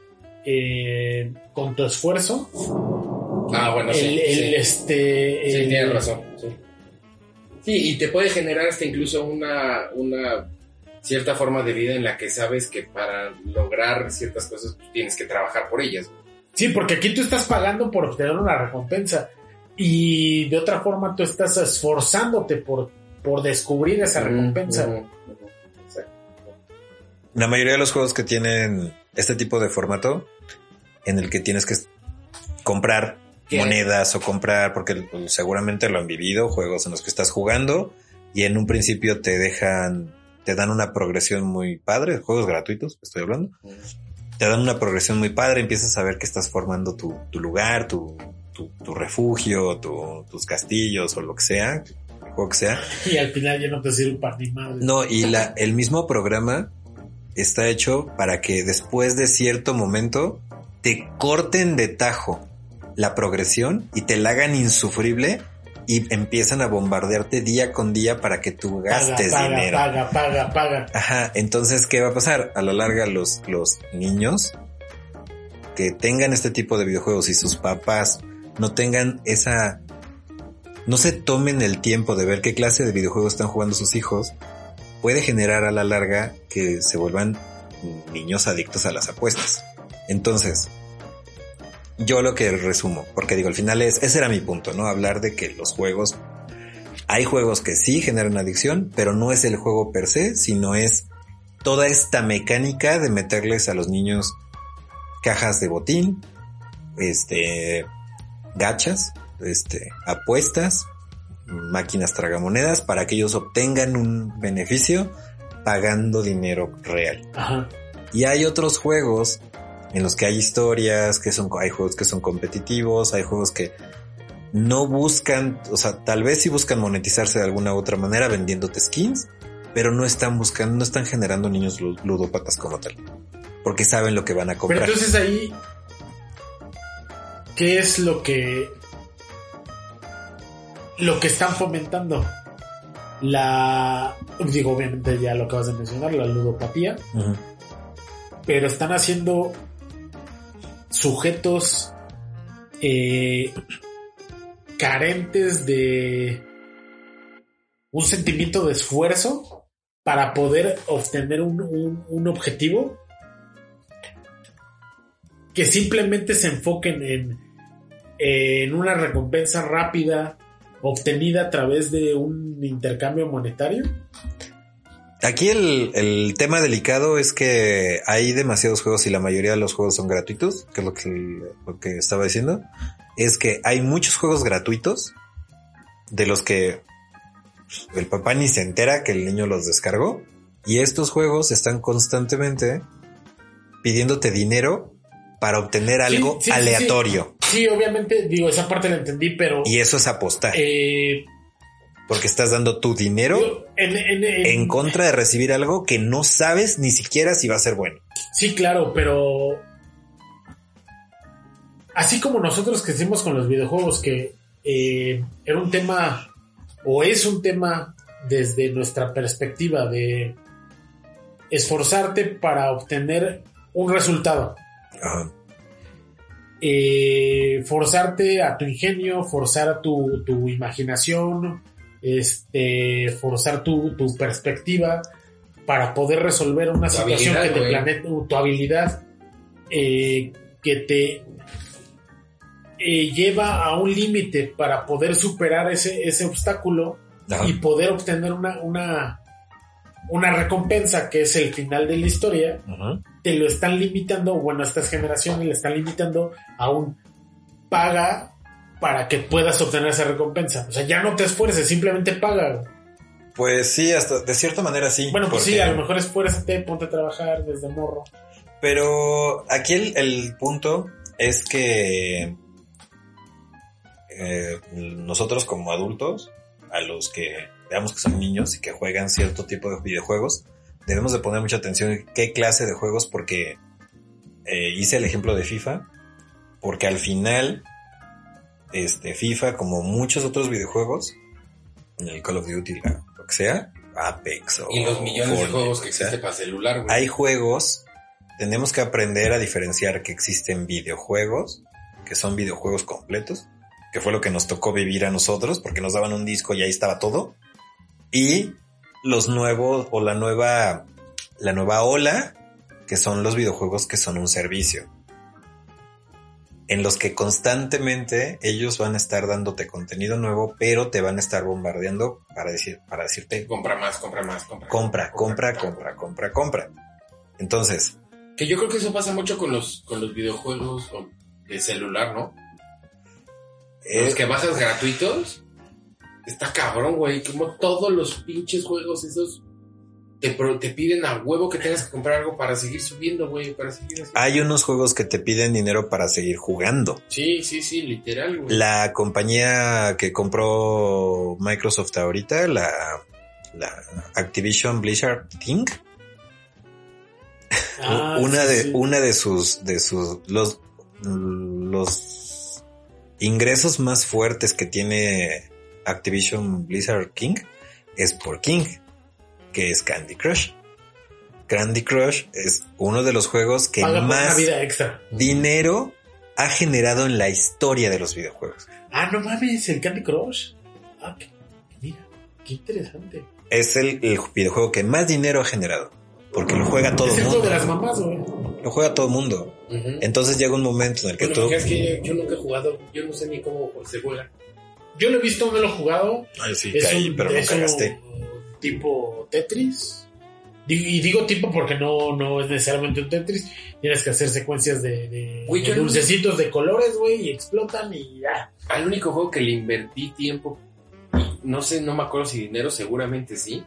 eh, con tu esfuerzo. Ah, bueno, sí. El, Este, sí, tienes razón. Sí. y te puede generar hasta incluso una, una cierta forma de vida en la que sabes que para lograr ciertas cosas tienes que trabajar por ellas. Sí, porque aquí tú estás pagando por obtener una recompensa y de otra forma tú estás esforzándote por, por descubrir esa recompensa. La mayoría de los juegos que tienen este tipo de formato en el que tienes que comprar monedas o comprar, porque pues, seguramente lo han vivido, juegos en los que estás jugando y en un principio te dejan, te dan una progresión muy padre, juegos gratuitos, estoy hablando. Te dan una progresión muy padre, empiezas a ver que estás formando tu, lugar, tu, refugio, tus castillos o lo que sea, el juego que sea. Y al final ya no te sirve para ni madre. No, y la, el mismo programa está hecho para que después de cierto momento te corten de tajo la progresión y te la hagan insufrible y empiezan a bombardearte día con día para que tú gastes paga, dinero. Paga, paga, paga. Ajá, entonces, ¿qué va a pasar? A la larga, los, los niños que tengan este tipo de videojuegos y sus papás no tengan esa... No se tomen el tiempo de ver qué clase de videojuegos están jugando sus hijos, puede generar a la larga que se vuelvan niños adictos a las apuestas. Entonces, yo lo que resumo, porque digo, al final es, ese era mi punto, ¿no? Hablar de que los juegos, hay juegos que sí generan adicción, pero no es el juego per se, sino es toda esta mecánica de meterles a los niños cajas de botín, este, gachas, este, apuestas, máquinas tragamonedas para que ellos obtengan un beneficio pagando dinero real. Y hay otros juegos en los que hay historias, que son, hay juegos que son competitivos, hay juegos que no buscan, o sea, tal vez sí buscan monetizarse de alguna u otra manera vendiéndote skins, pero no están buscando, no están generando niños ludópatas como tal, porque saben lo que van a comprar. Pero entonces ahí, ¿qué es lo que lo que están fomentando. La, digo, obviamente ya lo acabas de mencionar, la ludopatía, pero están haciendo sujetos eh, carentes de un sentimiento de esfuerzo para poder obtener un, un objetivo que simplemente se enfoquen en, en una recompensa rápida, obtenida a través de un intercambio monetario? Aquí el, tema delicado es que hay demasiados juegos y la mayoría de los juegos son gratuitos, que es lo que, lo que estaba diciendo. Es que hay muchos juegos gratuitos de los que el papá ni se entera que el niño los descargó. Y estos juegos están constantemente pidiéndote dinero para obtener algo aleatorio. Sí, obviamente, digo, esa parte la entendí, pero... Y eso es apostar. Eh, Porque estás dando tu dinero Yo, en- en- en- en contra de recibir algo que no sabes ni siquiera si va a ser bueno. Sí, claro, pero así como nosotros que hicimos con los videojuegos, que eh, era un tema o es un tema desde nuestra perspectiva de esforzarte para obtener un resultado. Ajá. eh, forzarte a tu ingenio, forzar a tu, tu imaginación, este, forzar tu, tu perspectiva para poder resolver una Tu situación que te plantea, tu habilidad eh, que te eh, lleva a un límite para poder superar ese, ese obstáculo Ajá. y poder obtener una, una, una recompensa que es el final de la historia Ajá. te lo están limitando, bueno, estas generaciones le están limitando a un paga para que puedas obtener esa recompensa. O sea, ya no te esfuerces, simplemente paga. Pues sí, hasta de cierta manera sí. Bueno, pues porque- sí, a lo mejor esfuérzate, ponte a trabajar desde morro. Pero aquí el, el punto es que eh, nosotros como adultos, a los que veamos que son niños y que juegan cierto tipo de videojuegos, debemos de poner mucha atención en qué clase de juegos porque eh, hice el ejemplo de FIFA, porque al final este FIFA como muchos otros videojuegos, en el Call of Duty, la- lo que sea, Apex o Y los millones de juegos que existen para celular, güey. hay juegos, tenemos que aprender a diferenciar que existen videojuegos, que son videojuegos completos, que fue lo que nos tocó vivir a nosotros, porque nos daban un disco y ahí estaba todo, y los nuevos o la nueva, la nueva ola, que son los videojuegos que son un servicio, en los que constantemente ellos van a estar dándote contenido nuevo, pero te van a estar bombardeando para decir, para decirte Compra más, compra más, compra. compra, compra, compra, compra, compra. Entonces, Que yo creo que eso pasa mucho con los, con los videojuegos de celular, ¿no? eh, Los que bajas gratuitos. Está cabrón, güey. Como todos los pinches juegos esos te, piden a huevo que tengas que comprar algo para seguir subiendo, güey. Para seguir hay unos juegos que te piden dinero para seguir jugando. Sí, sí, sí, literal, güey. La compañía que compró Microsoft ahorita, la, la Activision Blizzard King, Ah, una sí, de sí. una de sus de sus los los ingresos más fuertes que tiene Activision Blizzard King es por King, que es Candy Crush. Candy Crush es uno de los juegos que Paga más vida extra. dinero ha generado en la historia de los videojuegos. Ah, no mames, el Candy Crush. Ah, qué- mira, qué interesante. Es el, el videojuego que más dinero ha generado. Porque lo juega todo es el juego de mundo. las mamás, güey. Lo juega todo el mundo. Entonces llega un momento en el que Bueno, tú... es que yo nunca he jugado. Yo no sé ni cómo se juega. Yo lo he visto, no lo he jugado. Ay, sí, Es caí, un, pero no un cagaste. Tipo Tetris. Y digo tipo porque no, no es necesariamente un Tetris. Tienes que hacer secuencias de, dulcecitos de colores, güey, y explotan y ya. Al único juego que le invertí tiempo, no sé, no me acuerdo si dinero, seguramente sí,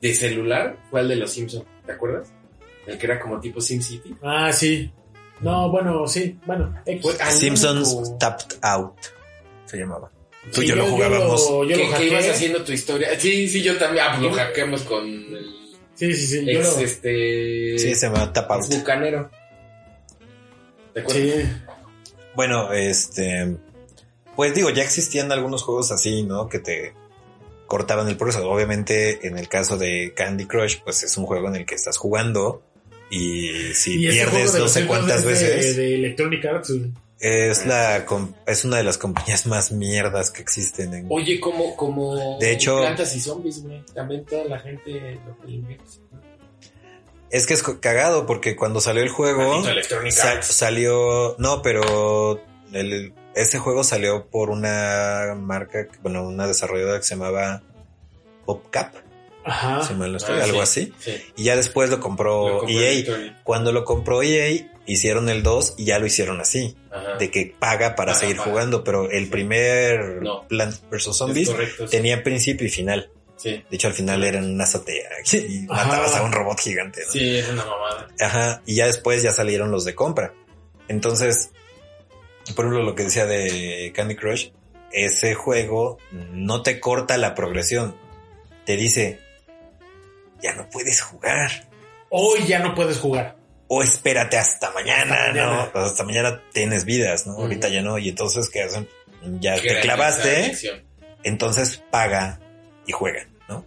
de celular fue el de los Simpsons, ¿te acuerdas? El que era como tipo SimCity. Ah, sí. No, bueno, sí, bueno. X. Simpsons único- Tapped Out se llamaba. Tú Sí, y yo lo jugábamos. Yo, lo ibas haciendo tu historia. Sí, sí, yo también. Ah, pues lo hackeamos con el Sí, sí, sí. Yo lo, este... Sí, se llama Tap Out. bucanero. ¿Te acuerdas? sí. Bueno, este... Pues digo, ya existían algunos juegos así, ¿no? Que te cortaban el progreso. Obviamente, en el caso de Candy Crush, pues es un juego en el que estás jugando y si Y pierdes de no sé cuántas de- veces, De, Electronic Arts. Es la es una de las compañías [LAUGHS] más mierdas que existen en... Oye, como, como De hecho- plantas y zombies, güey. También toda la gente lo que le invierte. Es que es cagado porque cuando salió el juego Arts. salió, no, pero el- ese juego salió por una marca, bueno, una desarrolladora que se llamaba PopCap, Ajá. si mal no estoy, Ah, algo sí, así. Sí. Y ya después lo compró, Lo compró EA. Cuando lo compró EA, hicieron el 2 y ya lo hicieron así, Ajá. de que paga para seguir paga. jugando, pero el primer No. Plant vs. Es Zombies correcto, tenía principio y final. Sí. De hecho, al final eran una azotea y Ajá. matabas a un robot gigante. ¿no? Sí, es una mamada. Ajá, y ya después ya salieron los de compra. Entonces, por ejemplo, lo que decía de Candy Crush, ese juego no te corta la progresión. Te dice, ya no puedes jugar. Hoy ya no puedes jugar. O espérate hasta mañana, Hasta mañana. ¿no? Hasta mañana tienes vidas, ¿no? Ahorita ya no. Y entonces, ¿qué hacen? Ya te clavaste, entonces paga y juega, ¿no?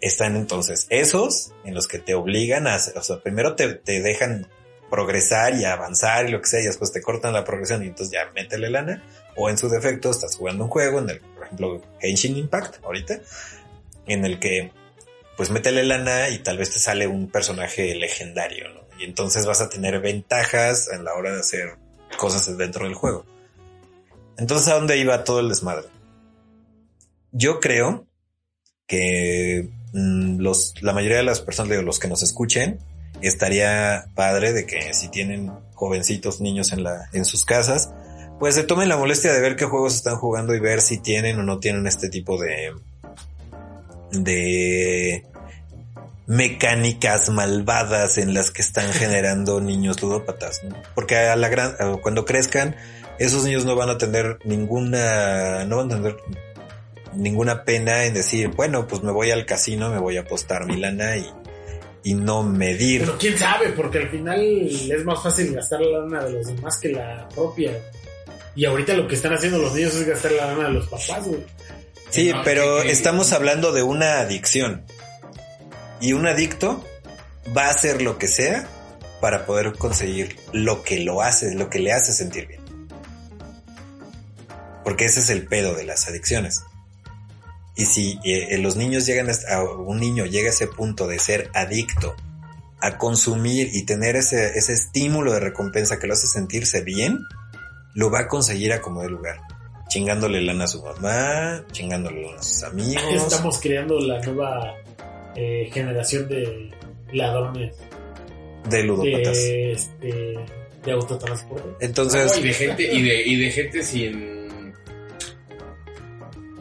Están entonces esos en los que te obligan a hacer, o sea, primero te, te dejan progresar y avanzar y lo que sea, y después te cortan la progresión y entonces ya métele lana, o en su defecto estás jugando un juego, en el, por ejemplo, Genshin Impact, ahorita, en el que pues métele lana y tal vez te sale un personaje legendario, ¿no? Y entonces vas a tener ventajas en la hora de hacer cosas dentro del juego. Entonces, ¿a dónde iba todo el desmadre? Yo creo que mm, los, la mayoría de las personas, digo, los que nos escuchen, estaría padre de que si tienen jovencitos, niños en la, en sus casas, pues se tomen la molestia de ver qué juegos están jugando y ver si tienen o no tienen este tipo de, de mecánicas malvadas en las que están generando niños ludópatas. Porque a la gran, cuando crezcan, esos niños no van a tener ninguna, no van a tener ninguna pena en decir, bueno, pues me voy al casino, me voy a apostar mi lana y, y no medir. Pero quién sabe, porque al final es más fácil gastar la lana de los demás que la propia. Y ahorita lo que están haciendo los niños es gastar la lana de los papás. Sí, No, pero que- estamos hablando de una adicción. Y un adicto va a hacer lo que sea para poder conseguir lo que lo hace, lo que le hace sentir bien. Porque ese es el pedo de las adicciones. Y si eh, los niños llegan a, a- un niño llega a ese punto de ser adicto a consumir y tener ese, ese estímulo de recompensa que lo hace sentirse bien, lo va a conseguir a como de lugar. Chingándole lana a su mamá, chingándole lana a sus amigos. [LAUGHS] Estamos creando la nueva eh, generación de ladrones de ludópatas. de, este, de autotransporte. Entonces, No, y de gente, y de, y de gente sin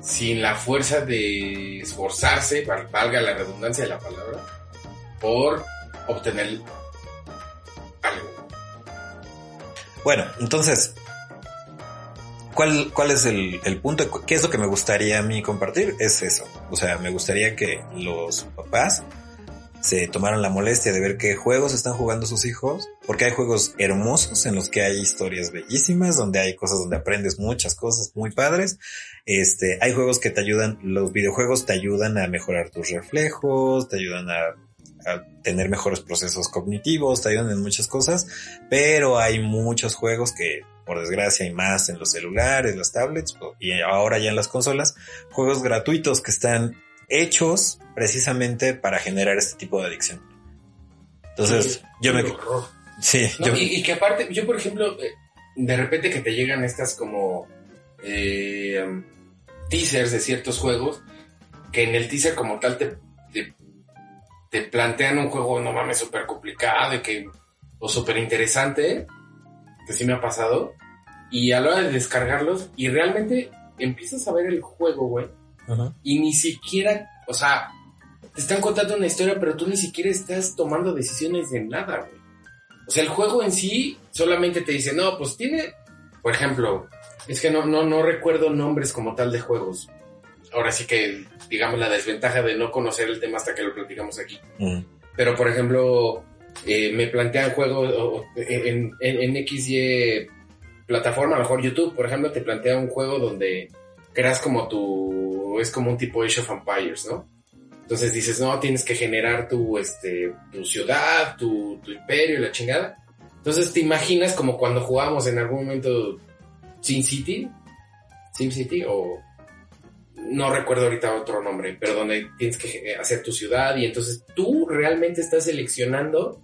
sin la fuerza de esforzarse, val- valga la redundancia de la palabra, por obtener algo. bueno, entonces, ¿cuál, cuál es el, el punto? ¿Qué es lo que me gustaría a mí compartir? Es eso. O sea, me gustaría que los papás se tomaran la molestia de ver qué juegos están jugando sus hijos, porque hay juegos hermosos en los que hay historias bellísimas, donde hay cosas donde aprendes muchas cosas muy padres. Este, hay juegos que te ayudan, los videojuegos te ayudan a mejorar tus reflejos, te ayudan a, a tener mejores procesos cognitivos, te ayudan en muchas cosas, pero hay muchos juegos que, por desgracia, y más en los celulares, las tablets y ahora ya en las consolas, juegos gratuitos que están hechos precisamente para generar este tipo de adicción. Entonces, Sí, yo me... horror. Sí, No, yo- y, y que aparte, yo por ejemplo, eh, de repente que te llegan estas como eh, teasers de ciertos juegos, que en el teaser como tal te, te, te plantean un juego, no mames, súper complicado y que, o súper interesante, que sí me ha pasado, y a la hora de descargarlos, y realmente empiezas a ver el juego, güey, Ajá. y ni siquiera, o sea, te están contando una historia, pero tú ni siquiera estás tomando decisiones de nada, güey. O sea, el juego en sí solamente te dice, no, pues tiene, por ejemplo, es que no, no, no recuerdo nombres como tal de juegos. Ahora sí que, digamos, la desventaja de no conocer el tema hasta que lo platicamos aquí. Mm. Pero, por ejemplo, eh, me plantean juegos en, en, en XY plataforma, mejor YouTube, por ejemplo, te plantea un juego donde creas como tu... es como un tipo Age of Empires, ¿no? Entonces dices, no, tienes que generar tu, este, tu ciudad, tu, imperio y la chingada. Entonces te imaginas como cuando jugábamos en algún momento Sin City, City o no recuerdo ahorita otro nombre, pero donde tienes que eh, hacer tu ciudad y entonces tú realmente estás seleccionando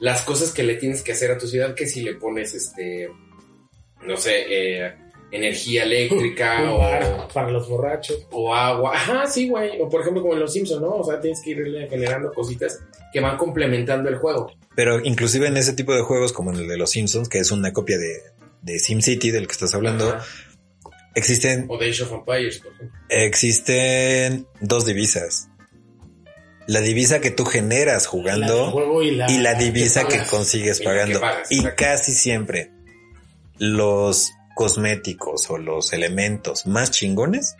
las cosas que le tienes que hacer a tu ciudad, que si le pones este, no sé, eh, energía eléctrica [LAUGHS] o, para los borrachos. o agua. Ajá, sí, güey. O por ejemplo como en Los Simpsons, ¿no? O sea, tienes que irle generando cositas que van complementando el juego. Pero inclusive en ese tipo de juegos como en el de los Simpsons, que es una copia de, de SimCity del que estás hablando, Ajá. Existen, O de Age of Empires, por ejemplo. existen dos divisas. La divisa que tú generas jugando y la, y la divisa que pagas. consigues Y pagando. pagas, Y casi siempre los cosméticos o los elementos más chingones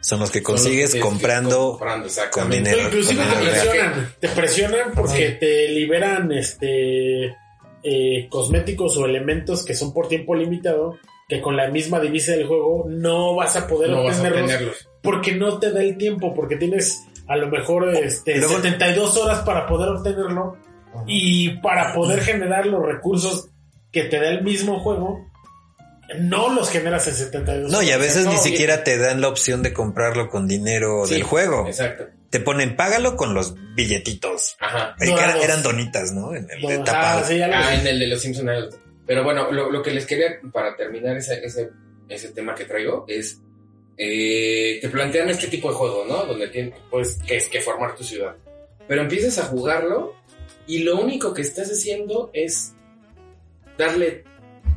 son los que consigues los que- comprando comprando, con dinero. Inclusive con te dinero real. presionan, te presionan porque te liberan este eh, cosméticos o elementos que son por tiempo limitado, que con la misma divisa del juego no vas a poder No vas a obtenerlos porque no te da el tiempo, porque tienes a lo mejor este, Luego- 72 horas para poder obtenerlo y para poder generar los recursos que te da el mismo juego, no los generas en 72 No, y a veces No, ni y- siquiera te dan la opción de comprarlo con dinero Sí, del juego. Exacto. Te ponen, págalo con los billetitos. Ajá. Eran, donitas, ¿no? En el de Ah, sí, ya Ah, en el de los Simpsons. Pero bueno, lo, lo que les quería, para terminar ese, ese, ese tema que traigo, es, eh, te plantean este tipo de juego, ¿no? Donde tienes, pues, que es que formar tu ciudad. Pero empiezas a jugarlo y lo único que estás haciendo es darle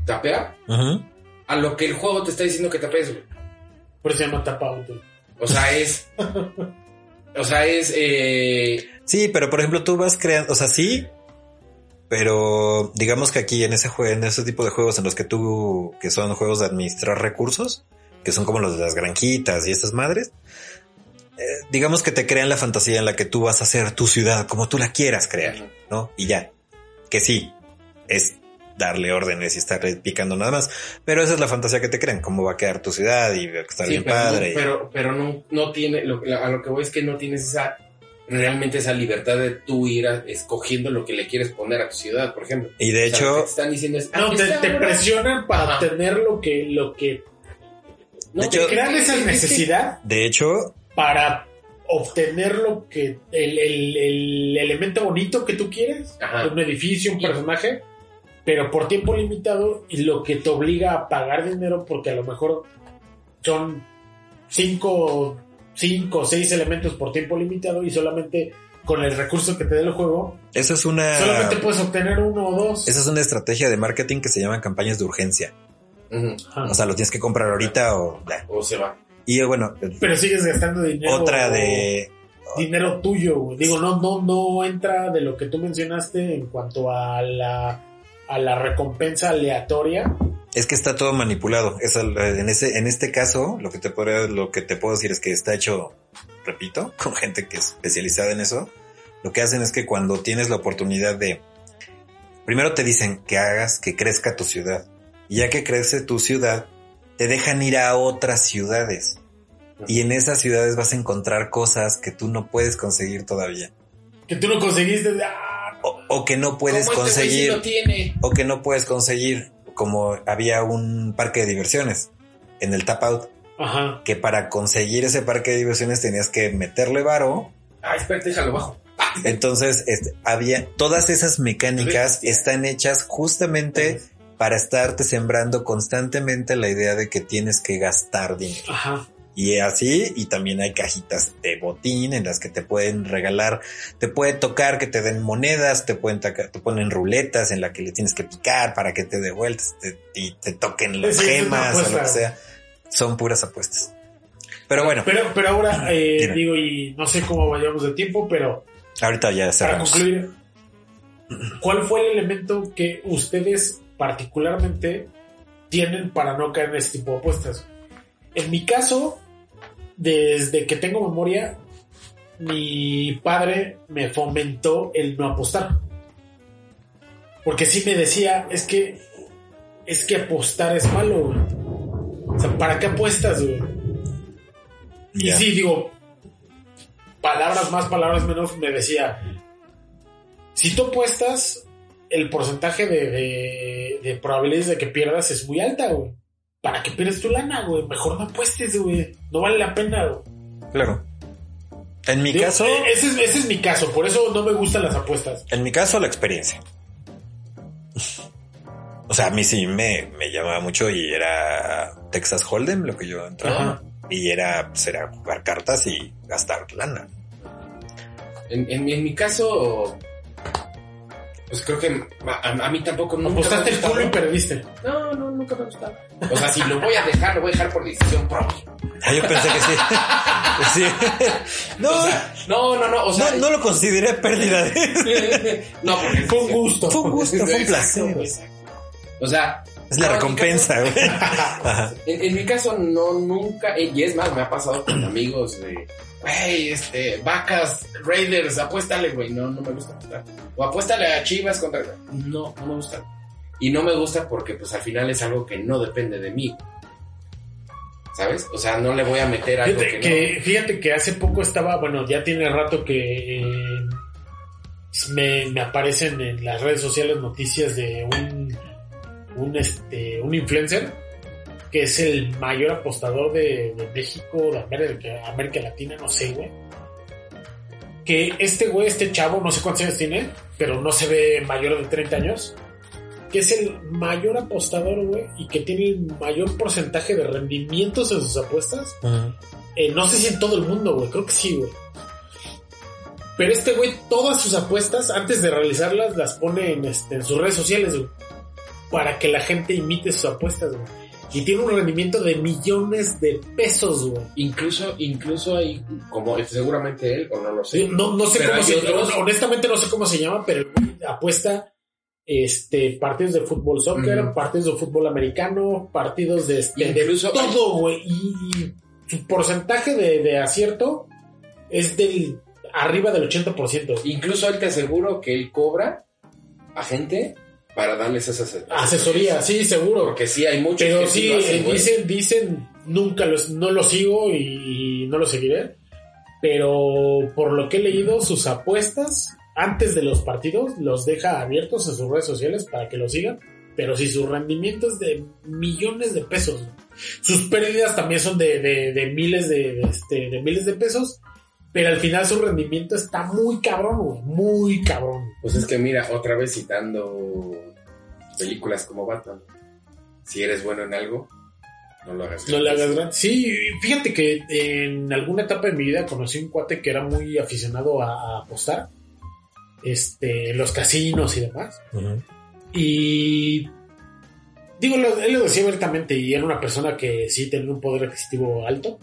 tapear Ujú. a lo que el juego te está diciendo que tapees, güey. Por eso se llama tapa auto. O sea, es... [LAUGHS] o sea, es... Eh, Sí, pero por ejemplo, tú vas creando, o sea, sí, pero digamos que aquí en ese juego, en ese tipo de juegos en los que tú, que son juegos de administrar recursos, que son como los de las granjitas y esas madres, eh, digamos que te crean la fantasía en la que tú vas a hacer tu ciudad como tú la quieras crear, ¿no? Y ya, que sí, es darle órdenes y estarle picando nada más, pero esa es la fantasía que te crean, cómo va a quedar tu ciudad y va a estar Sí, bien pero, padre. no, pero, pero no, no tiene, lo- a lo que voy es que no tienes esa, realmente esa libertad de tú ir a- escogiendo lo que le quieres poner a tu ciudad, por ejemplo. Y, de O sea, lo que hecho, te están diciendo es, No, "Ah, te, esta te hora-". presionan para Ajá. obtener lo que, lo que No, de hecho- te crean esa necesidad de hecho, para obtener lo que el, el- el elemento bonito que tú quieres, Ajá. un edificio, un personaje, pero por tiempo limitado y lo que te obliga a pagar dinero porque a lo mejor son cinco, cinco o seis elementos por tiempo limitado y solamente con el recurso que te dé el juego, esa es una... solamente puedes obtener uno o dos. Esa es una estrategia de marketing que se llaman campañas de urgencia. O sea, lo tienes que comprar ahorita o... O se va. Y bueno, pero sigues gastando dinero. otra de... dinero tuyo. Digo, no, no, no entra de lo que tú mencionaste en cuanto a la, a la recompensa aleatoria. Es que está todo manipulado. Es en ese, en este caso, lo que te puedo, lo que te puedo decir es que está hecho, repito, [LAUGHS] con gente que es especializada en eso. Lo que hacen es que cuando tienes la oportunidad de, primero te dicen que hagas que crezca tu ciudad. Y ya que crece tu ciudad, te dejan ir a otras ciudades. Y en esas ciudades vas a encontrar cosas que tú no puedes conseguir todavía. Que tú no conseguiste. ah, O, o que no puedes ¿Cómo este conseguir. tiene? o que no puedes conseguir, como había un parque de diversiones en el Tap Out, Ajá. que para conseguir ese parque de diversiones tenías que meterle varo. Ah, espérate, déjalo bajo. Entonces, este, había todas esas mecánicas están hechas justamente para estarte sembrando constantemente la idea de que tienes que gastar dinero. Ajá. Y así, y también hay cajitas de botín en las que te pueden regalar, te puede tocar que te den monedas, te pueden tocar, te ponen ruletas en la que le tienes que picar para que te dé vueltas te- y te toquen las Sí, gemas o lo que sea. Son puras apuestas. Pero bueno, Pero, pero ahora, eh, digo, y no sé cómo vayamos de tiempo, pero ahorita ya para cerramos. concluir, ¿cuál fue el elemento que ustedes particularmente tienen para no caer en este tipo de apuestas? En mi caso, desde que tengo memoria, mi padre me fomentó el no apostar. Porque sí me decía, es que es que apostar es malo, güey. O sea, ¿para qué apuestas, güey? Y sí, digo, palabras más, palabras menos, me decía, si tú apuestas, el porcentaje de, de, de probabilidades de que pierdas es muy alta, güey. ¿Para que pierdes tu lana, güey? Mejor no apuestes, güey. No vale la pena, güey. Claro. En mi Digo, caso, eh, Ese es, ese es mi caso, por eso no me gustan las apuestas. en mi caso, la experiencia. O sea, a mí sí me, me llamaba mucho y era Texas Hold'em lo que yo entraba. Ajá. Y era, pues era jugar cartas y gastar lana. En, en, mi- en mi caso, pues creo que a, a mí tampoco nunca me Apostaste el gustado. culo y perdiste. No, no, nunca me ha gustado. O sea, si lo voy a dejar, lo voy a dejar por decisión propia. Ah, yo pensé que sí. [LAUGHS] sí. No, O sea, no, no, no, o sea, no, no lo consideré pérdida. de- [LAUGHS] no, porque Fue un gusto. Fue un gusto, fue un Exacto, placer. exacto. O sea, Es la No, recompensa, güey. [LAUGHS] En mi caso, no, nunca, eh, y es más, me ha pasado con [CLEARS THROAT] amigos de, güey, este, vacas, Raiders, apuéstale, güey, no, no me gusta apostar. O apuéstale a Chivas contra, no, no me gusta. Y no me gusta porque, pues, al final es algo que no depende de mí. ¿Sabes? O sea, no le voy a meter algo Fíjate que, que, fíjate que hace poco estaba, bueno, ya tiene rato que eh, me, me aparecen en las redes sociales noticias de un, un, este, un influencer que es el mayor apostador de, de México, de América, América Latina, no sé, güey. Que este güey, este chavo, no sé cuántos años tiene, pero no se ve mayor de 30 años. Que es el mayor apostador, güey, y que tiene el mayor porcentaje de rendimientos en sus apuestas. Eh, no sé si en todo el mundo, güey. Creo que sí, güey. Pero este güey, todas sus apuestas, antes de realizarlas, las pone en, este, en sus redes sociales, güey. Para que la gente imite sus apuestas, güey. Y tiene un rendimiento de millones de pesos, güey. incluso, incluso hay, como seguramente él, o no lo sé. No, no sé Pero cómo se otros- honestamente no sé cómo se llama, pero apuesta este partidos de fútbol soccer, partidos de fútbol americano, partidos de, este, de todo, güey. Y, y su porcentaje de, de acierto es del arriba del 80%. Incluso él te aseguro que él cobra a gente para darles esas Asesoría, sí, seguro. Porque sí hay muchos Pero que sí, lo hacen, eh, dicen, dicen, nunca los, no lo sigo y, y no lo seguiré. Pero por lo que he leído, sus apuestas antes de los partidos los deja abiertos en sus redes sociales para que lo sigan. Pero si su rendimiento es de millones de pesos. Sus pérdidas también son de, de- de miles de, de, este, de miles de pesos. Pero al final su rendimiento está muy cabrón, güey. Muy cabrón. Pues es que mira, otra vez citando películas como Batman. Si eres bueno en algo, no lo hagas. No le hagas gran... Sí, fíjate que en alguna etapa de mi vida conocí un cuate que era muy aficionado a, a apostar. Este, en los casinos y demás. Y digo, lo- él lo decía abiertamente y era una persona que sí tenía un poder adquisitivo alto.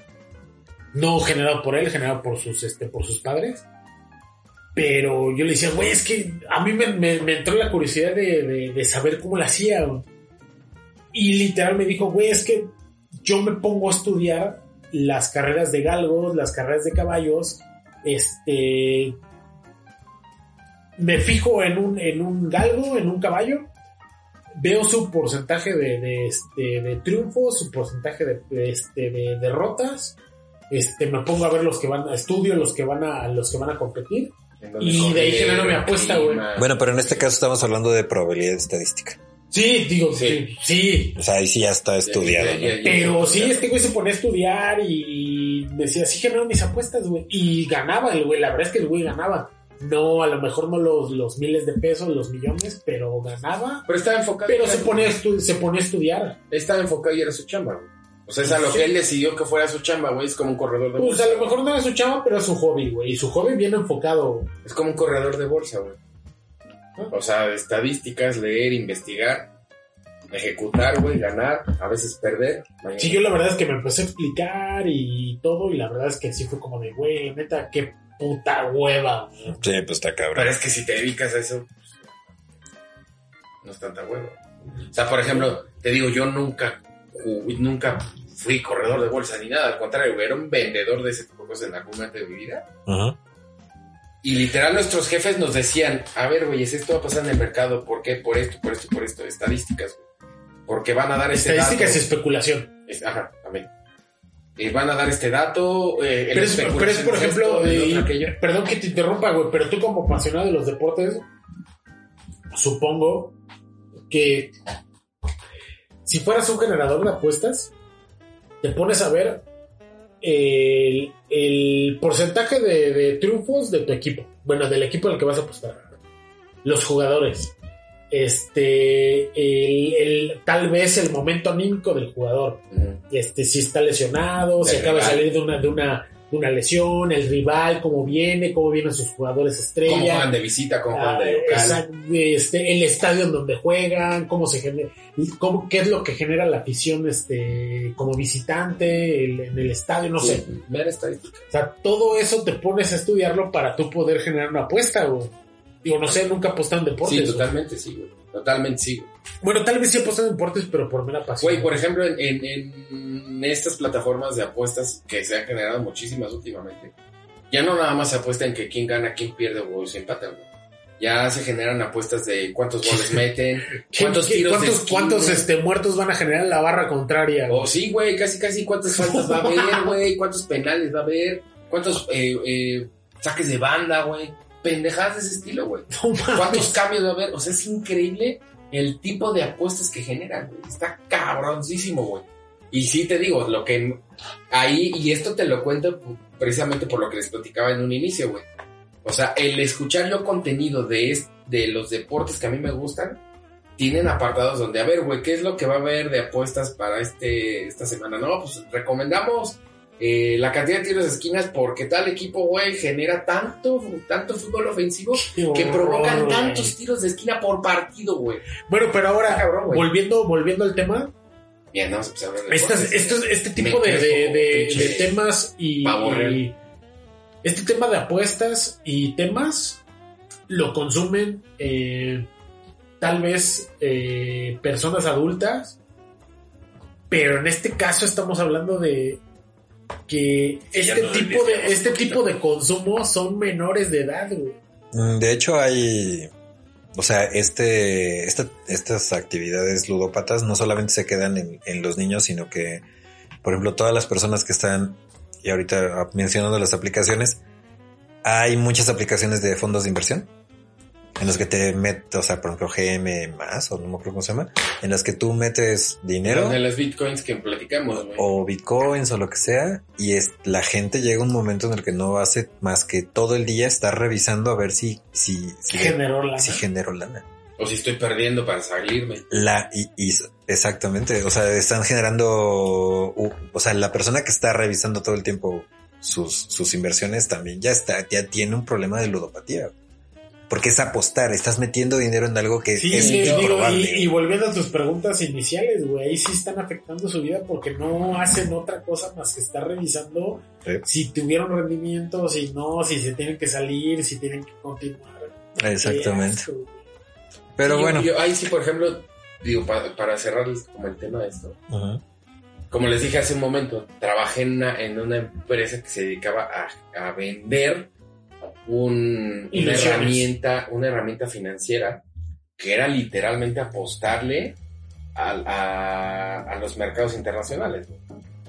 No generado por él, generado por sus, este, por sus padres. Pero yo le decía, güey, es que a mí me, entró la curiosidad de, de- de saber cómo lo hacía. güey". Y literal me dijo, güey, es que yo me pongo a estudiar las carreras de galgos, las carreras de caballos, este, me fijo en un, en un galgo, en un caballo, veo su porcentaje de, de, este, de triunfos, su porcentaje de, este, de derrotas, este, me pongo a ver los que van, estudio los que van a, los que van a competir, y de ahí genero mi apuesta, güey. Bueno, pero en este caso estamos hablando de probabilidad estadística. Sí, digo, Sí. sí, O sea, ahí sí ya está estudiado. Ya, ya, ¿no? ya, Pero ya. sí, este güey se ponía a estudiar y decía, sí genero mis apuestas, güey. Y ganaba el güey, la verdad es que el güey ganaba. No, a lo mejor no los, los miles de pesos, los millones, pero ganaba. Pero estaba enfocado. Pero se ponía, a se ponía a estudiar. Estaba enfocado y era su chamba, güey. O sea, es a lo Sí. que él decidió que fuera su chamba, güey. Es como un corredor de Pues bolsa. a lo mejor no era su chava, pero es su hobby, güey. Y su hobby bien enfocado. Es como un corredor de bolsa, güey. O sea, estadísticas, leer, investigar, ejecutar, güey, ganar, a veces perder. Mañana- Sí, yo la verdad es que me empecé a explicar y todo. Y la verdad es que sí fue como de, güey, neta, qué puta hueva. güey. Sí, pues está cabrón. Pero es que si te dedicas a eso, pues, no es tanta huevo. O sea, por ejemplo, te digo, yo nunca, ju- nunca fui corredor de bolsa ni nada. Al contrario, güey, era un vendedor de ese tipo de cosas en algún momento de mi vida. Ujú. Y literal nuestros jefes nos decían, a ver, güey, esto va a pasar en el mercado, ¿por qué? Por esto, por esto, por esto, estadísticas, güey. Porque van a dar este Estadísticas y dato. especulación. Es- Ajá, amén. Y van a dar este dato. eh, Pero es, especulación pero es, por ejemplo, esto, aquello. perdón que te interrumpa, güey, pero tú como apasionado de los deportes, supongo que si fueras un generador de apuestas, te pones a ver el, el porcentaje de, de triunfos de tu equipo. Bueno, del equipo al que vas a apostar. Los jugadores. Este, el, el- tal vez el momento anímico del jugador este, si está lesionado, si acaba de salir de una, de una, una lesión, el rival, cómo viene, cómo vienen sus jugadores ¿Cómo estrella. juegan de visita? ¿Cómo juegan Ah, de local? exacto, este, el estadio en donde juegan, cómo se genera, cómo, qué es lo que genera la afición este, como visitante el- en el estadio, no sé. Mera estadística. O sea, todo eso te pones a estudiarlo para tú poder generar una apuesta, güey. Digo, no sé, nunca apostan deportes. Sí, güey. totalmente sí, güey. Totalmente sí. Bueno, tal vez sí apostan en deportes, pero por mera pasión. Güey, por ejemplo, en, en- en estas plataformas de apuestas que se han generado muchísimas últimamente, ya no nada más se apuesta en que quién gana, quién pierde o se empata, güey. Ya se generan apuestas de cuántos goles [LAUGHS] meten, ¿Qué- cuántos qué- tiros de ¿Cuántos, esquina, cuántos este, muertos van a generar en la barra contraria? O sí, güey, casi casi cuántas faltas va a haber, [LAUGHS] güey, cuántos penales va a haber, cuántos eh, eh, saques de banda, güey. Pendejadas de ese estilo, güey. [LAUGHS] No. ¿Cuántos cambios va a haber? O sea, es increíble el tipo de apuestas que generan, güey. Está cabroncísimo, güey. Y sí te digo, lo que ahí, y esto te lo cuento precisamente por lo que les platicaba en un inicio, güey. O sea, el escuchar yo contenido de, es- de los deportes que a mí me gustan, tienen apartados donde, a ver, güey, ¿qué es lo que va a haber de apuestas para este, esta semana? No, pues recomendamos eh, la cantidad de tiros de esquinas porque tal equipo, güey, genera tanto, tanto fútbol ofensivo que provocan tantos tiros de esquina por partido, güey. Bueno, pero ahora, Cabrón, volviendo, volviendo al tema, Bien, vamos a empezar a hablar de estas, deportes. estos, este tipo de, temas y, y- este tema de apuestas y temas lo consumen eh, tal vez eh, personas adultas, pero en este caso estamos hablando de que este nos tipo de este tipo de consumo son menores de edad, güey. Mm, De hecho, hay. O sea, este, esta- estas actividades ludópatas no solamente se quedan en, en los niños, sino que, por ejemplo, todas las personas que están, y ahorita mencionando las aplicaciones, hay muchas aplicaciones de fondos de inversión en los que te metes, o sea, por ejemplo, GM más, o no me acuerdo cómo se llama, en las que tú metes dinero De las bitcoins que platicamos, güey. o bitcoins o lo que sea y es la gente llega un momento en el que no hace más que todo el día estar revisando a ver si si si, Generó la si genero lana O si estoy perdiendo para salirme. la y, y- exactamente o sea están generando o sea la persona que está revisando todo el tiempo sus sus inversiones también ya está ya tiene un problema de ludopatía porque es apostar estás metiendo dinero en algo que Sí, es digo, improbable y, y volviendo a tus preguntas iniciales, güey, ahí sí están afectando su vida porque no hacen otra cosa más que estar revisando Sí. si tuvieron rendimiento, si no, si se tienen que salir, si tienen que continuar. exactamente asco, pero Sí, bueno yo ahí sí, por ejemplo, digo, pa- para cerrar como el tema de esto. Ujú. Como les dije hace un momento, trabajé en una, en una empresa que se dedicaba a, a vender un- una herramienta, una herramienta financiera que era literalmente apostarle a, a- a los mercados internacionales. güey.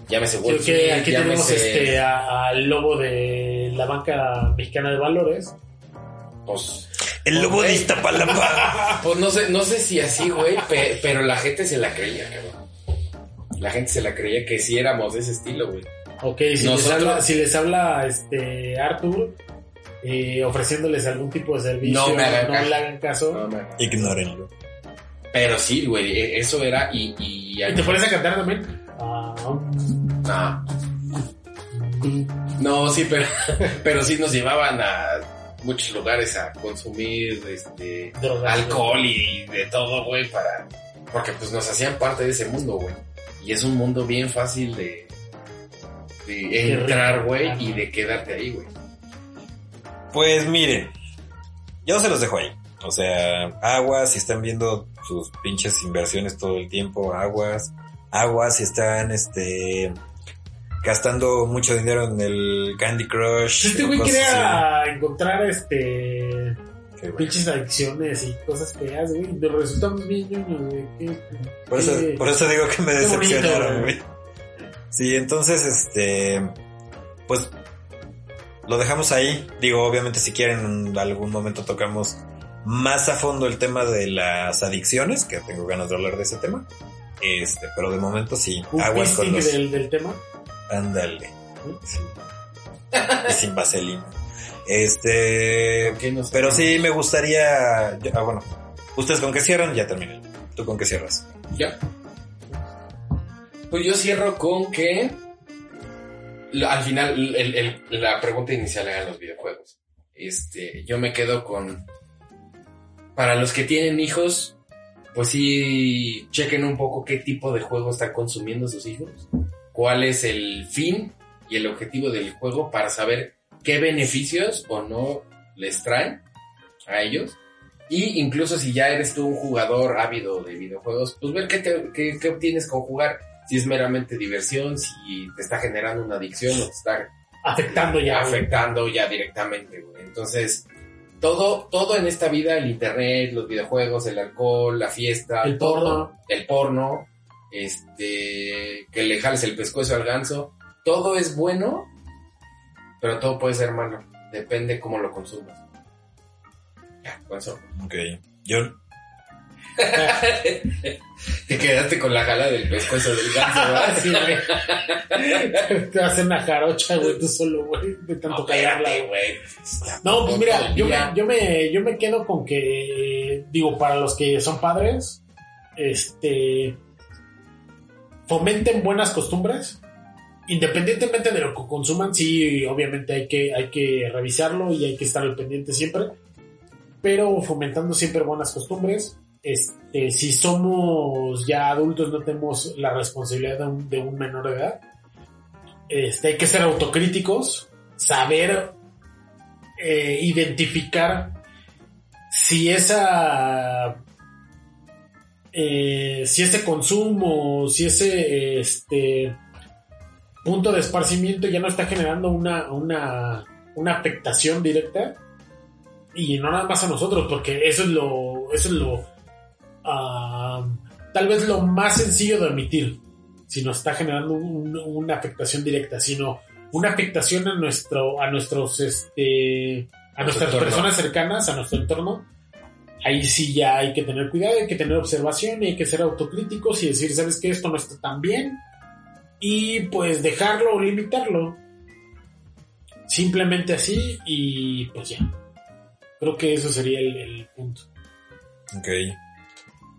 Llámese Wall que Street, aquí tenemos este al lobo de la banca mexicana de valores. pues, el lobo de. Iztapalapa [LAUGHS] Pues no sé, no sé si así, güey, pe- pero la gente se la creía, cabrón. La gente se la creía que sí éramos de ese estilo, güey. Ok, si, les habla, si les habla este Arthur eh, ofreciéndoles algún tipo de servicio, No me hagan no caso. le hagan caso. No, ignórenlo Pero sí, güey, e- eso era y... y, Y te pones a cantar también. Ah, No. No, sí, pero, [LAUGHS] pero sí nos llevaban a muchos lugares a consumir este drogas. alcohol y de todo, güey, para... Porque pues nos hacían parte de ese mundo, güey. Y es un mundo bien fácil de, de entrar, güey, y de quedarte ahí, güey. Pues miren, yo se los dejo ahí. O sea, aguas si están viendo sus pinches inversiones todo el tiempo, aguas, aguas si están este gastando mucho dinero en el Candy Crush. Este güey quería encontrar este así. Qué bueno. pinches adicciones y cosas feas, güey, pero resultamos bien güey. Por eso, qué- por eso digo que me bonito, decepcionaron, güey. Sí, entonces, este, pues, lo dejamos ahí. Digo, obviamente si quieren en algún momento tocamos más a fondo el tema de las adicciones, que tengo ganas de hablar de ese tema. Este, pero de momento sí, un aguas con los... del, del tema. Ándale. Sí. Y [LAUGHS] sin vaselina. Este, ¿Qué nos- pero sí me gustaría, ah, bueno, ustedes con qué cierran, ya terminé. ¿Tú con qué cierras? Ya. Pues yo cierro con que al final la pregunta inicial eran los videojuegos. Este, yo me quedo con para los que tienen hijos, pues sí chequen un poco qué tipo de juego están consumiendo sus hijos, cuál es el fin y el objetivo del juego para saber qué beneficios o no les traen a ellos. Y incluso si ya eres tú un jugador ávido de videojuegos, pues ver qué- qué obtienes con jugar. Si es meramente diversión, si te está generando una adicción o te está Afectando ya. güey. afectando ya directamente, güey. Entonces, todo, todo en esta vida, el internet, los videojuegos, el alcohol, la fiesta, El todo, porno. el porno, este, que le jales el pescuezo al ganso, todo es bueno, pero todo puede ser malo. Depende cómo lo consumas. Ya, con eso. Ok. John. Te quedaste con la jala del pescuezo del ganso, ¿verdad? [LAUGHS] Sí, güey. [LAUGHS] Te hacen una jarocha, güey, tú solo, güey, de tanto No, espérate, güey. No, pues mira, yo me, yo, me, yo me quedo con que, digo, para los que son padres, este, fomenten buenas costumbres, independientemente de lo que consuman, sí, obviamente hay que, hay que revisarlo y hay que estar al pendiente siempre, pero fomentando siempre buenas costumbres. Este, si somos ya adultos, no tenemos la responsabilidad de un, de un menor de edad. Este, hay que ser autocríticos, saber eh, identificar si esa eh, si ese consumo si ese este punto de esparcimiento ya no está generando una, una, una afectación directa y no nada más a nosotros porque eso es lo eso es lo tal vez lo más sencillo de omitir si nos está generando un- una afectación directa sino una afectación a nuestro a nuestros este a nuestras entorno. personas cercanas a nuestro entorno ahí sí ya hay que tener cuidado hay que tener observación y hay que ser autocríticos y decir sabes que esto no está tan bien y pues dejarlo o limitarlo simplemente así y pues ya creo que eso sería el, el punto Ok.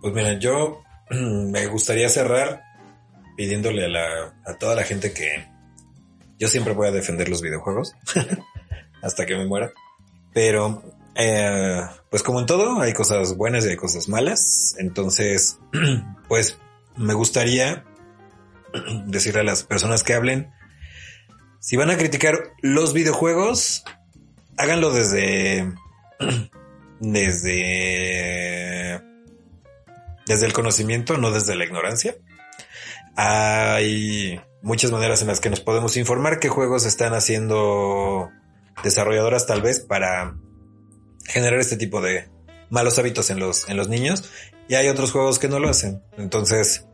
Pues mira, yo [CLEARS THROAT] me gustaría cerrar pidiéndole a, la, a toda la gente que yo siempre voy a defender los videojuegos [LAUGHS] hasta que me muera. Pero, eh, pues como en todo, hay cosas buenas y hay cosas malas. Entonces, [CLEARS THROAT] pues me gustaría [CLEARS THROAT] decirle a las personas que hablen, si van a criticar los videojuegos, háganlo desde desde desde el conocimiento, no desde la ignorancia. Hay muchas maneras en las que nos podemos informar qué juegos están haciendo desarrolladoras tal vez para generar este tipo de malos hábitos en los en los niños y hay otros juegos que no lo hacen. Entonces,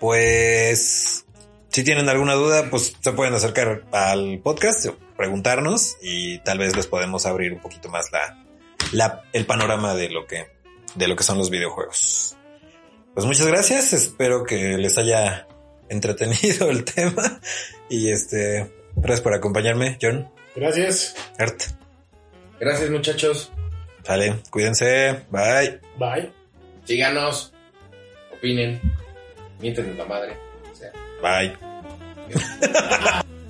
pues si tienen alguna duda, pues se pueden acercar al podcast, preguntarnos y tal vez les podemos abrir un poquito más la, la, el panorama de lo que, de lo que son los videojuegos. Pues muchas gracias, espero que les haya entretenido [LAUGHS] el tema y este, gracias por acompañarme, John, gracias Art, Gracias, muchachos. sale, cuídense, bye. bye Síganos. Opinen. Mienten la madre. O sea. Bye. [LAUGHS]